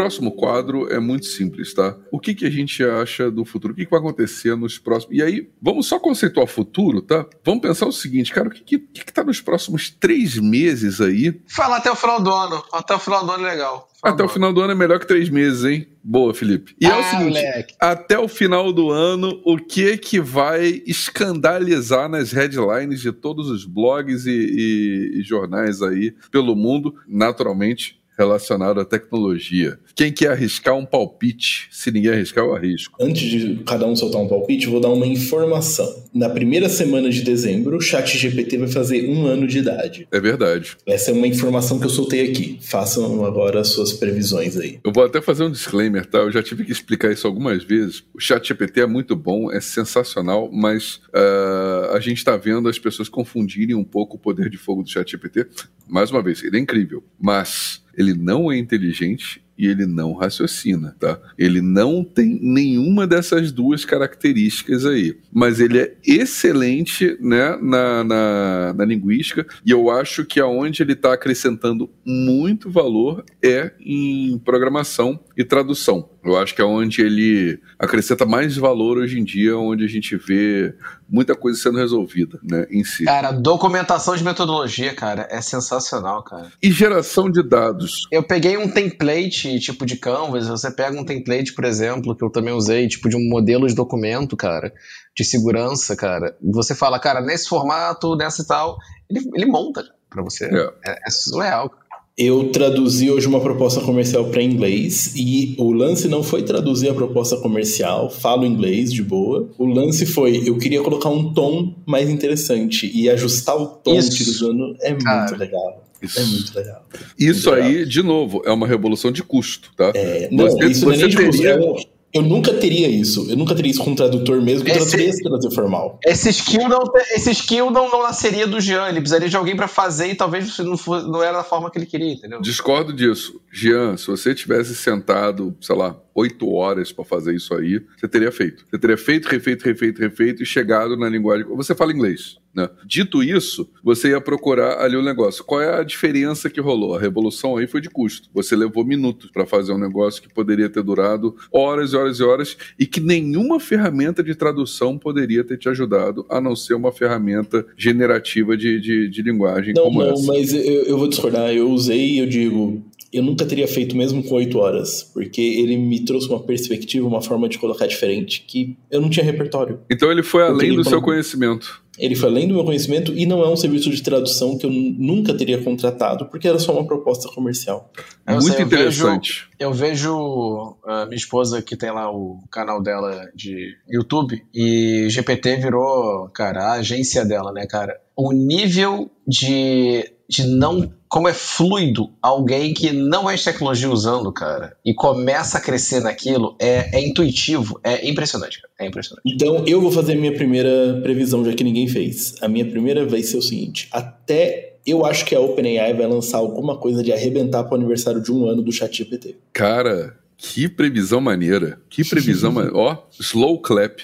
Próximo quadro é muito simples, tá? O que, que a gente acha do futuro? O que, que vai acontecer nos próximos. E aí, vamos só conceituar futuro, tá? Vamos pensar o seguinte, cara, o que, que, que tá nos próximos três meses aí? Falar até o final do ano. Até o final do ano é legal. Até o final do ano é melhor que três meses, hein? Boa, Felipe. E ah, é o ah, seguinte: moleque. até o final do ano, o que que vai escandalizar nas headlines de todos os blogs e, e, e jornais aí pelo mundo? Naturalmente, relacionado à tecnologia. Quem quer arriscar um palpite? Se ninguém arriscar, eu arrisco. Antes de cada um soltar um palpite, vou dar uma informação. Na primeira semana de dezembro, o Chat GPT vai fazer um ano de idade. É verdade. Essa é uma informação que eu soltei aqui. Façam agora as suas previsões aí. Eu vou até fazer um disclaimer, tá? Eu já tive que explicar isso algumas vezes. O Chat GPT é muito bom, é sensacional, mas uh, a gente está vendo as pessoas confundirem um pouco o poder de fogo do Chat GPT. Mais uma vez, ele é incrível, mas ele não é inteligente e ele não raciocina, tá? Ele não tem nenhuma dessas duas características aí, mas ele é excelente, né, na, na, na linguística e eu acho que aonde ele está acrescentando muito valor é em programação e tradução. Eu acho que é onde ele acrescenta mais valor hoje em dia, onde a gente vê muita coisa sendo resolvida, né, em si. Cara, documentação de metodologia, cara, é sensacional, cara. E geração de dados. Eu peguei um template, tipo, de Canvas, você pega um template, por exemplo, que eu também usei, tipo, de um modelo de documento, cara, de segurança, cara. Você fala, cara, nesse formato, nessa e tal, ele, ele monta para você. É. É, é surreal. Eu traduzi hoje uma proposta comercial para inglês e o lance não foi traduzir a proposta comercial, falo inglês de boa. O lance foi, eu queria colocar um tom mais interessante e ajustar o tom Isso. utilizando é Cara. muito legal. Isso. É muito legal. Isso muito aí, legal. de novo, é uma revolução de custo, tá? É, não, você, isso você não é nem de custo, é, Eu nunca teria isso. Eu nunca teria isso com um tradutor mesmo, que esse, ia tradutor formal. Esse skill, não, esse skill não, não nasceria do Jean. Ele precisaria de alguém para fazer e talvez não, for, não era da forma que ele queria, entendeu? Discordo disso. Jean, se você tivesse sentado, sei lá, oito horas para fazer isso aí, você teria feito. Você teria feito, refeito, refeito, refeito e chegado na linguagem. Você fala inglês. Né? Dito isso, você ia procurar ali o negócio. Qual é a diferença que rolou? A revolução aí foi de custo. Você levou minutos para fazer um negócio que poderia ter durado horas e horas e horas e que nenhuma ferramenta de tradução poderia ter te ajudado, a não ser uma ferramenta generativa de, de, de linguagem não, como não, essa. Mas eu, eu vou discordar. Eu usei eu digo, eu nunca teria feito mesmo com oito horas, porque ele me trouxe uma perspectiva, uma forma de colocar diferente, que eu não tinha repertório. Então ele foi além do seu conhecimento. Ele foi além do meu conhecimento e não é um serviço de tradução que eu nunca teria contratado, porque era só uma proposta comercial. É muito sei, interessante. Eu vejo, eu vejo a minha esposa que tem lá o canal dela de YouTube e GPT virou, cara, a agência dela, né, cara? O nível de, de não como é fluido alguém que não é de tecnologia usando, cara, e começa a crescer naquilo, é, é intuitivo, é impressionante, cara. É impressionante. Então, eu vou fazer a minha primeira previsão, já que ninguém fez. A minha primeira vai ser o seguinte: até eu acho que a OpenAI vai lançar alguma coisa de arrebentar para o aniversário de um ano do ChatGPT. Cara, que previsão maneira. Que previsão maneira. Ó, slow clap.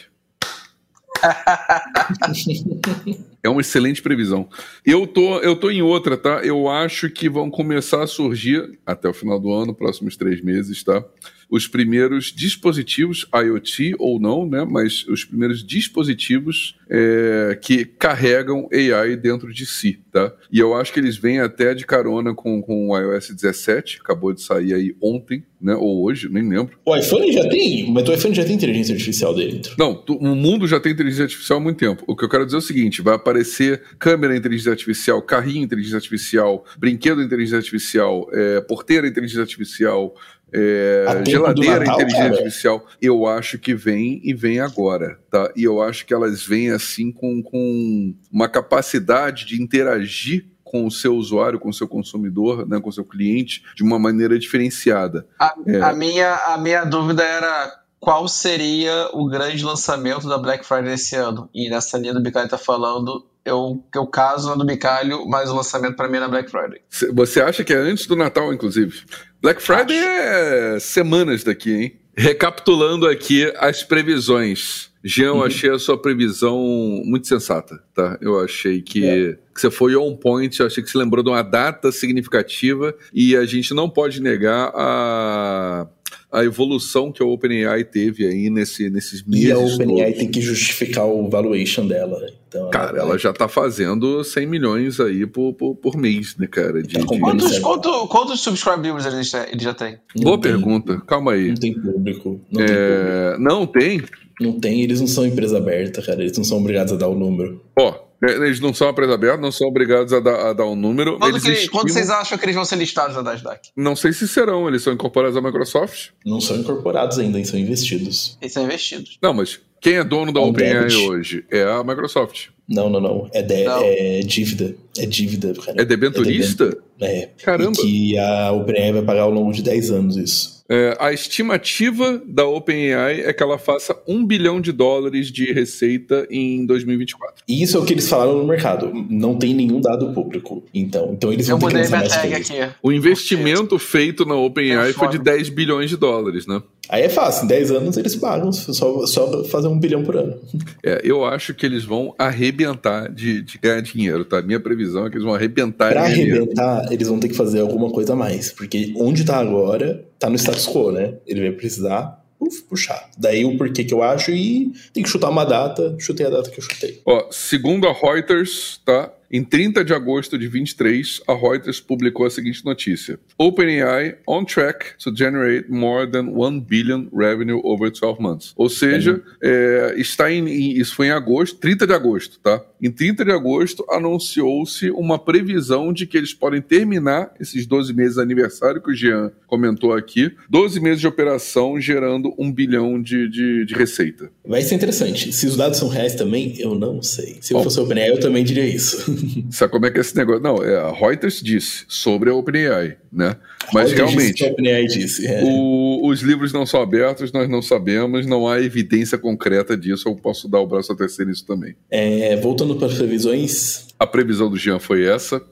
é uma excelente previsão. Eu tô, eu tô em outra, tá? Eu acho que vão começar a surgir até o final do ano, próximos três meses, tá? Os primeiros dispositivos IoT ou não, né, mas os primeiros dispositivos é, que carregam AI dentro de si, tá? E eu acho que eles vêm até de carona com, com o iOS 17, acabou de sair aí ontem, né, ou hoje, nem lembro. O iPhone já tem, mas o iPhone já tem inteligência artificial dentro. Não, o mundo já tem inteligência artificial há muito tempo. O que eu quero dizer é o seguinte, vai aparecer câmera inteligência artificial, carrinho inteligência artificial, brinquedo inteligência artificial, é, porteira inteligência artificial, é, geladeira Natal, inteligência cara. artificial, eu acho que vem e vem agora, tá? E eu acho que elas vêm assim com, com uma capacidade de interagir com o seu usuário, com o seu consumidor, né, com o seu cliente, de uma maneira diferenciada. A, é. a minha, a minha dúvida era qual seria o grande lançamento da Black Friday esse ano. E nessa linha do Bicalho está falando, eu, eu caso na do Bicalho, mas o lançamento para mim é na Black Friday. Você acha que é antes do Natal, inclusive? Black Friday Acho. é semanas daqui, hein? Recapitulando aqui as previsões. Jean, uhum. eu achei a sua previsão muito sensata, tá? Eu achei que, é. que você foi on point, eu achei que você lembrou de uma data significativa e a gente não pode negar a a evolução que a OpenAI teve aí nesse, nesses meses. E a OpenAI tem que justificar o valuation dela. Então, cara, ela, ela já tá fazendo 100 milhões aí por, por, por mês, né, cara? De, tá de... Quantos, quantos, quantos subscribers ele já, ele já tem? Boa tem, pergunta, calma aí. Não tem público. Não, é... tem, público. não tem? Não tem, eles não são empresa aberta, cara. Eles não são obrigados a dar o número. Ó, é, eles não são empresa aberta, não são obrigados a dar, a dar um número. Quando, que, estimam... quando, vocês acham que eles vão ser listados na Nasdaq? Não sei se serão, eles são incorporados à Microsoft. Não são incorporados ainda, eles são investidos. Eles são investidos. Não, mas quem é dono da é OpenAI hoje? É a Microsoft. Não, não, não. É, de, não. é dívida. É dívida, cara. É debenturista? É. Caramba. E que a OpenAI vai pagar ao longo de 10 anos isso. É, a estimativa da OpenAI é que ela faça um bilhão de dólares de receita em 2024. E isso é o que eles falaram no mercado. Não tem nenhum dado público. Então, então eles vão Eu ter que mais aqui. O investimento feito na OpenAI foi de 10 bilhões de dólares, né? Aí é fácil, em 10 anos eles pagam, só, só fazer um bilhão por ano. É, eu acho que eles vão arrebentar de, de ganhar dinheiro, tá? Minha previsão é que eles vão arrebentar Pra arrebentar, dinheiro. eles vão ter que fazer alguma coisa a mais, porque onde tá agora, tá no status quo, né? Ele vai precisar uf, puxar. Daí o porquê que eu acho e tem que chutar uma data, chutei a data que eu chutei. Ó, segundo a Reuters, tá? Em 30 de agosto de 23, a Reuters publicou a seguinte notícia: OpenAI on track to generate more than 1 billion revenue over 12 months. Ou seja, é, está em, isso foi em agosto, 30 de agosto, tá? Em 30 de agosto anunciou-se uma previsão de que eles podem terminar esses 12 meses de aniversário que o Jean comentou aqui, 12 meses de operação gerando 1 bilhão de, de, de receita. Vai ser interessante. Se os dados são reais também, eu não sei. Se eu Bom, fosse OpenAI, eu também diria isso. Sabe como é que é esse negócio? Não, é, a Reuters disse sobre a OpenAI, né? Mas Reuters disse realmente, que a OpenAI disse. é. o- os livros não são abertos, nós não sabemos, não há evidência concreta disso. Eu posso dar o braço a terceiro nisso também. É, voltando para as previsões, A previsão do Jean foi essa,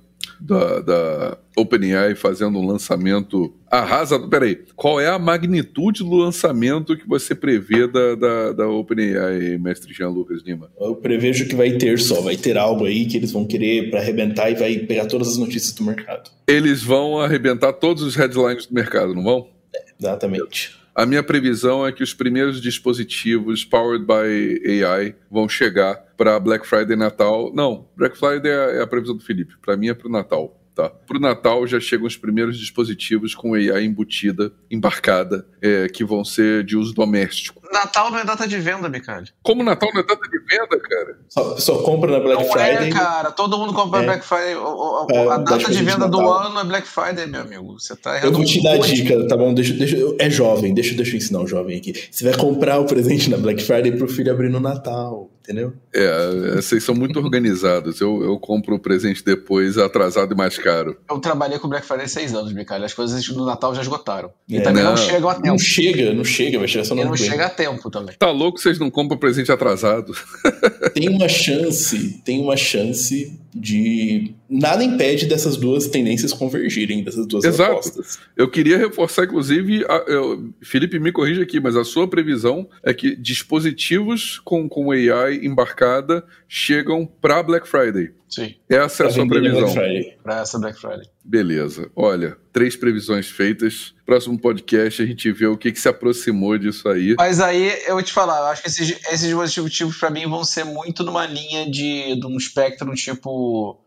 da, da OpenAI fazendo um lançamento arrasador. Peraí, qual é a magnitude do lançamento que você prevê da, da, da OpenAI, mestre Jean Lucas Lima? eu prevejo que vai ter só, vai ter algo aí que eles vão querer para arrebentar e vai pegar todas as notícias do mercado. Eles vão arrebentar todos os headlines do mercado, não vão? Exatamente. A minha previsão é que os primeiros dispositivos powered by AI vão chegar para Black Friday Natal. Não, Black Friday é é a previsão do Felipe. Para mim é para o Natal. Tá. Para o Natal já chegam os primeiros dispositivos com AI embutida, embarcada, é, que vão ser de uso doméstico. Natal não é data de venda, Bicalho. Como Natal não é data de venda, cara? Só, só compra na Black Não Friday. é, cara. Todo mundo compra É. Black Friday. O- o- É, a data de Friday de venda do Natal. ano é Black Friday, meu amigo. Você tá errando. Eu vou te dar a dica, tá bom? Deixa, deixa, eu- é jovem, deixa, deixa eu ensinar o jovem aqui. Você vai comprar o presente na Black Friday pro filho abrir no Natal, entendeu? É, vocês são muito organizados. Eu, eu compro o presente depois atrasado e mais caro. Eu trabalhei com Black Friday há seis anos, Bicalho. As coisas do Natal já esgotaram. E É, também não, não. chegam a Não chega, não chega, vai chegar só no não chega a tempo também. Tá louco vocês não compram presente atrasado? Tem uma chance, tem uma chance de. Nada impede dessas duas tendências convergirem, dessas duas Exato. apostas. Eu queria reforçar, inclusive, a- eu- Felipe, me corrija aqui, mas a sua previsão é que dispositivos com, com AI embarcada chegam para Black Friday. Sim, Essa é a Pra sua previsão. Black Friday. pra essa Black Friday. Beleza. Olha, três previsões feitas. Próximo podcast a gente vê o que, que se aproximou disso aí. Mas aí eu vou te falar, eu acho que esses, esses dispositivos pra mim vão ser muito numa linha de, de um espectro tipo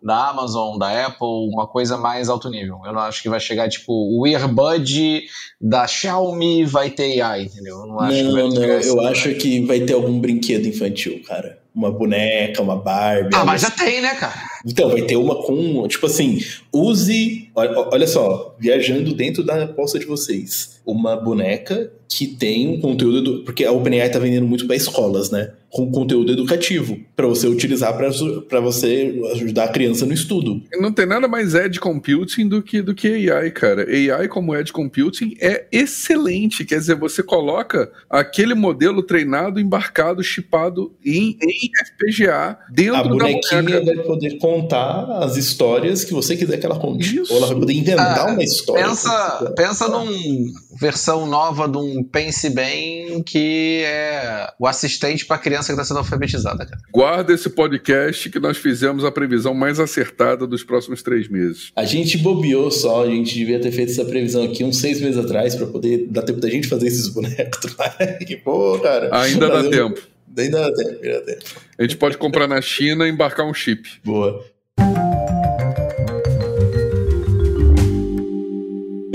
da Amazon, da Apple, uma coisa mais alto nível. Eu não acho que vai chegar tipo o Earbud da Xiaomi vai ter AI, entendeu? Eu não acho que vai Não, não, assim. eu acho que vai ter algum brinquedo infantil, cara. Uma boneca, uma Barbie. Ah, mas já tem, né, cara? Então, vai ter uma com. Tipo assim, use. Olha, só, viajando dentro da aposta de vocês. Uma boneca que tem um conteúdo. Porque a OpenAI tá vendendo muito para escolas, né? Com conteúdo educativo. para você utilizar para você ajudar a criança no estudo. Não tem nada mais edge computing do que, do que AI, cara. AI como edge computing é excelente. Quer dizer, você coloca aquele modelo treinado, embarcado, chipado em, em FPGA dentro A da bonequinha boneca. vai poder contar as histórias que você quiser que ela conte. Isso. Ou ela vai poder inventar Ah, uma história. Pensa, pensa num versão nova de um Pense Bem que é o assistente pra criança que tá sendo alfabetizada, cara. Guarda esse podcast que nós fizemos a previsão mais acertada dos próximos três meses. A gente bobeou só, a gente devia ter feito essa previsão aqui uns seis meses atrás pra poder dar tempo da gente fazer esses bonecos. que pô, cara. Ainda dá tempo. Ainda dá tempo, ainda dá tempo. A gente pode comprar na China e embarcar um chip. Boa.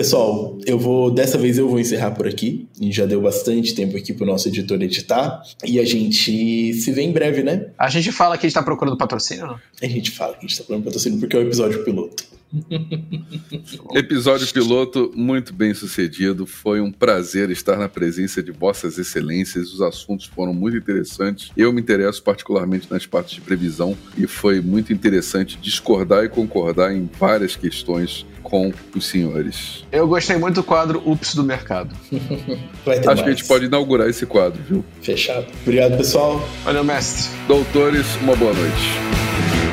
Pessoal, eu vou dessa vez eu vou encerrar por aqui. A gente já deu bastante tempo aqui pro nosso editor editar e a gente se vê em breve, né? A gente fala que a gente tá procurando patrocínio? A gente fala que a gente tá falando patrocínio porque é o episódio piloto. Episódio piloto muito bem sucedido. Foi um prazer estar na presença de vossas excelências. Os assuntos foram muito interessantes. Eu me interesso particularmente nas partes de previsão e foi muito interessante discordar e concordar em várias questões com os senhores. Eu gostei muito do quadro Ups do Mercado. Acho que a mais. gente pode inaugurar esse quadro, viu? Fechado. Obrigado, pessoal. Valeu, mestre. Doutores, uma boa noite.